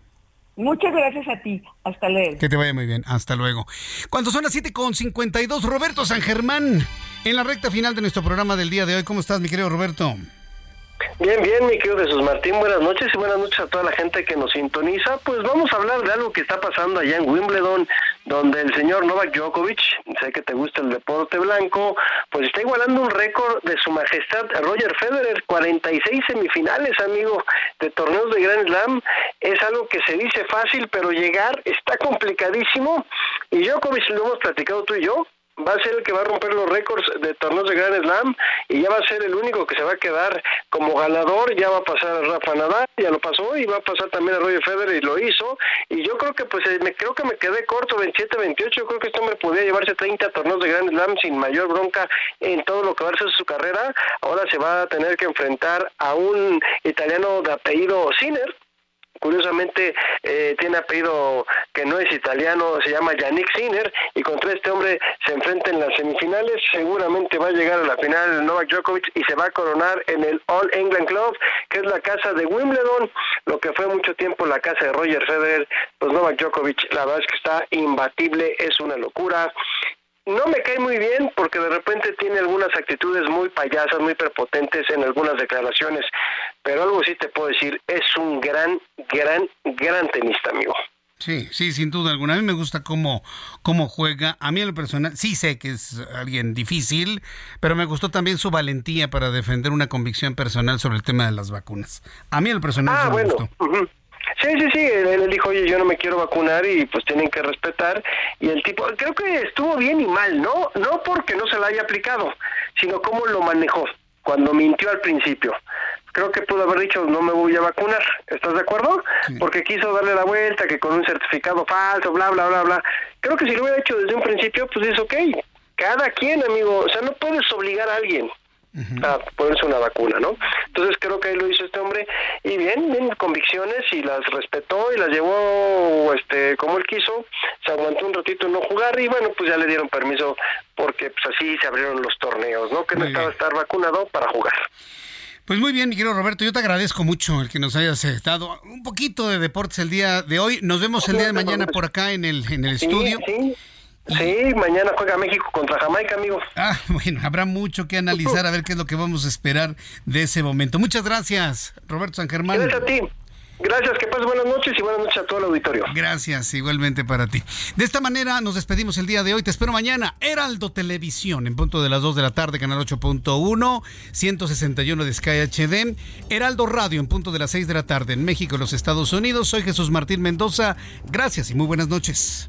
Muchas gracias a ti. Hasta luego. Que te vaya muy bien. Hasta luego. Cuando son las 7.52, Roberto San Germán, en la recta final de nuestro programa del día de hoy. ¿Cómo estás, mi querido Roberto? Bien, bien, mi querido Jesús Martín, buenas noches y buenas noches a toda la gente que nos sintoniza. Pues vamos a hablar de algo que está pasando allá en Wimbledon, donde el señor Novak Djokovic, sé que te gusta el deporte blanco, pues está igualando un récord de su majestad Roger Federer, 46 semifinales, amigo, de torneos de Grand Slam. Es algo que se dice fácil, pero llegar está complicadísimo. Y Djokovic, lo hemos platicado tú y yo, va a ser el que va a romper los récords de torneos de Grand Slam y ya va a ser el único que se va a quedar como ganador, ya va a pasar a Rafa Nadal, ya lo pasó y va a pasar también a Roger Federer y lo hizo. Y yo creo que pues eh, me creo que me quedé corto 27 28, creo que este hombre podía llevarse 30 torneos de Grand Slam sin mayor bronca en todo lo que va a ser su carrera, ahora se va a tener que enfrentar a un italiano de apellido Sinner curiosamente eh, tiene apellido que no es italiano, se llama Yannick Sinner, y contra este hombre se enfrenta en las semifinales, seguramente va a llegar a la final Novak Djokovic y se va a coronar en el All England Club, que es la casa de Wimbledon, lo que fue mucho tiempo la casa de Roger Federer, pues Novak Djokovic la verdad es que está imbatible, es una locura, no me cae muy bien porque de repente tiene algunas actitudes muy payasas, muy prepotentes en algunas declaraciones, pero algo sí te puedo decir, es un gran, gran, gran tenista, amigo. Sí, sí, sin duda alguna. A mí me gusta cómo, cómo juega. A mí en lo personal, sí sé que es alguien difícil, pero me gustó también su valentía para defender una convicción personal sobre el tema de las vacunas. A mí en lo personal ah, me gustó. Sí, sí, sí, él, dijo, oye, yo no me quiero vacunar y pues tienen que respetar. Y el tipo, creo que estuvo bien y mal, ¿no? No porque no se la haya aplicado, sino cómo lo manejó cuando mintió al principio. Creo que pudo haber dicho, no me voy a vacunar, ¿estás de acuerdo? Porque quiso darle la vuelta, que con un certificado falso, bla, bla, bla, bla. Creo que si lo hubiera hecho desde un principio, pues es ok. Cada quien, amigo, o sea, no puedes obligar a alguien a ponerse una vacuna, ¿no? Entonces creo que ahí lo hizo este hombre y bien, bien convicciones y las respetó y las llevó este como él quiso, se aguantó un ratito en no jugar y bueno, pues ya le dieron permiso porque pues así se abrieron los torneos, ¿no? Que no estaba estar vacunado para jugar. Pues muy bien, mi querido Roberto, yo te agradezco mucho el que nos hayas eh, dado un poquito de deportes el día de hoy. Nos vemos el día de mañana por acá en el, en el estudio. Sí. Sí, mañana juega México contra Jamaica, amigo. Ah, bueno, habrá mucho que analizar, a ver qué es lo que vamos a esperar de ese momento. Muchas gracias, Roberto San Germán. Gracias a ti. Gracias, que pases buenas noches y buenas noches a todo el auditorio. Gracias, igualmente para ti. De esta manera nos despedimos el día de hoy. Te espero mañana. Heraldo Televisión, en punto de las 2 de la tarde, canal 8.1, 161 de Sky HD. Heraldo Radio, en punto de las 6 de la tarde, en México, los Estados Unidos. Soy Jesús Martín Mendoza. Gracias y muy buenas noches.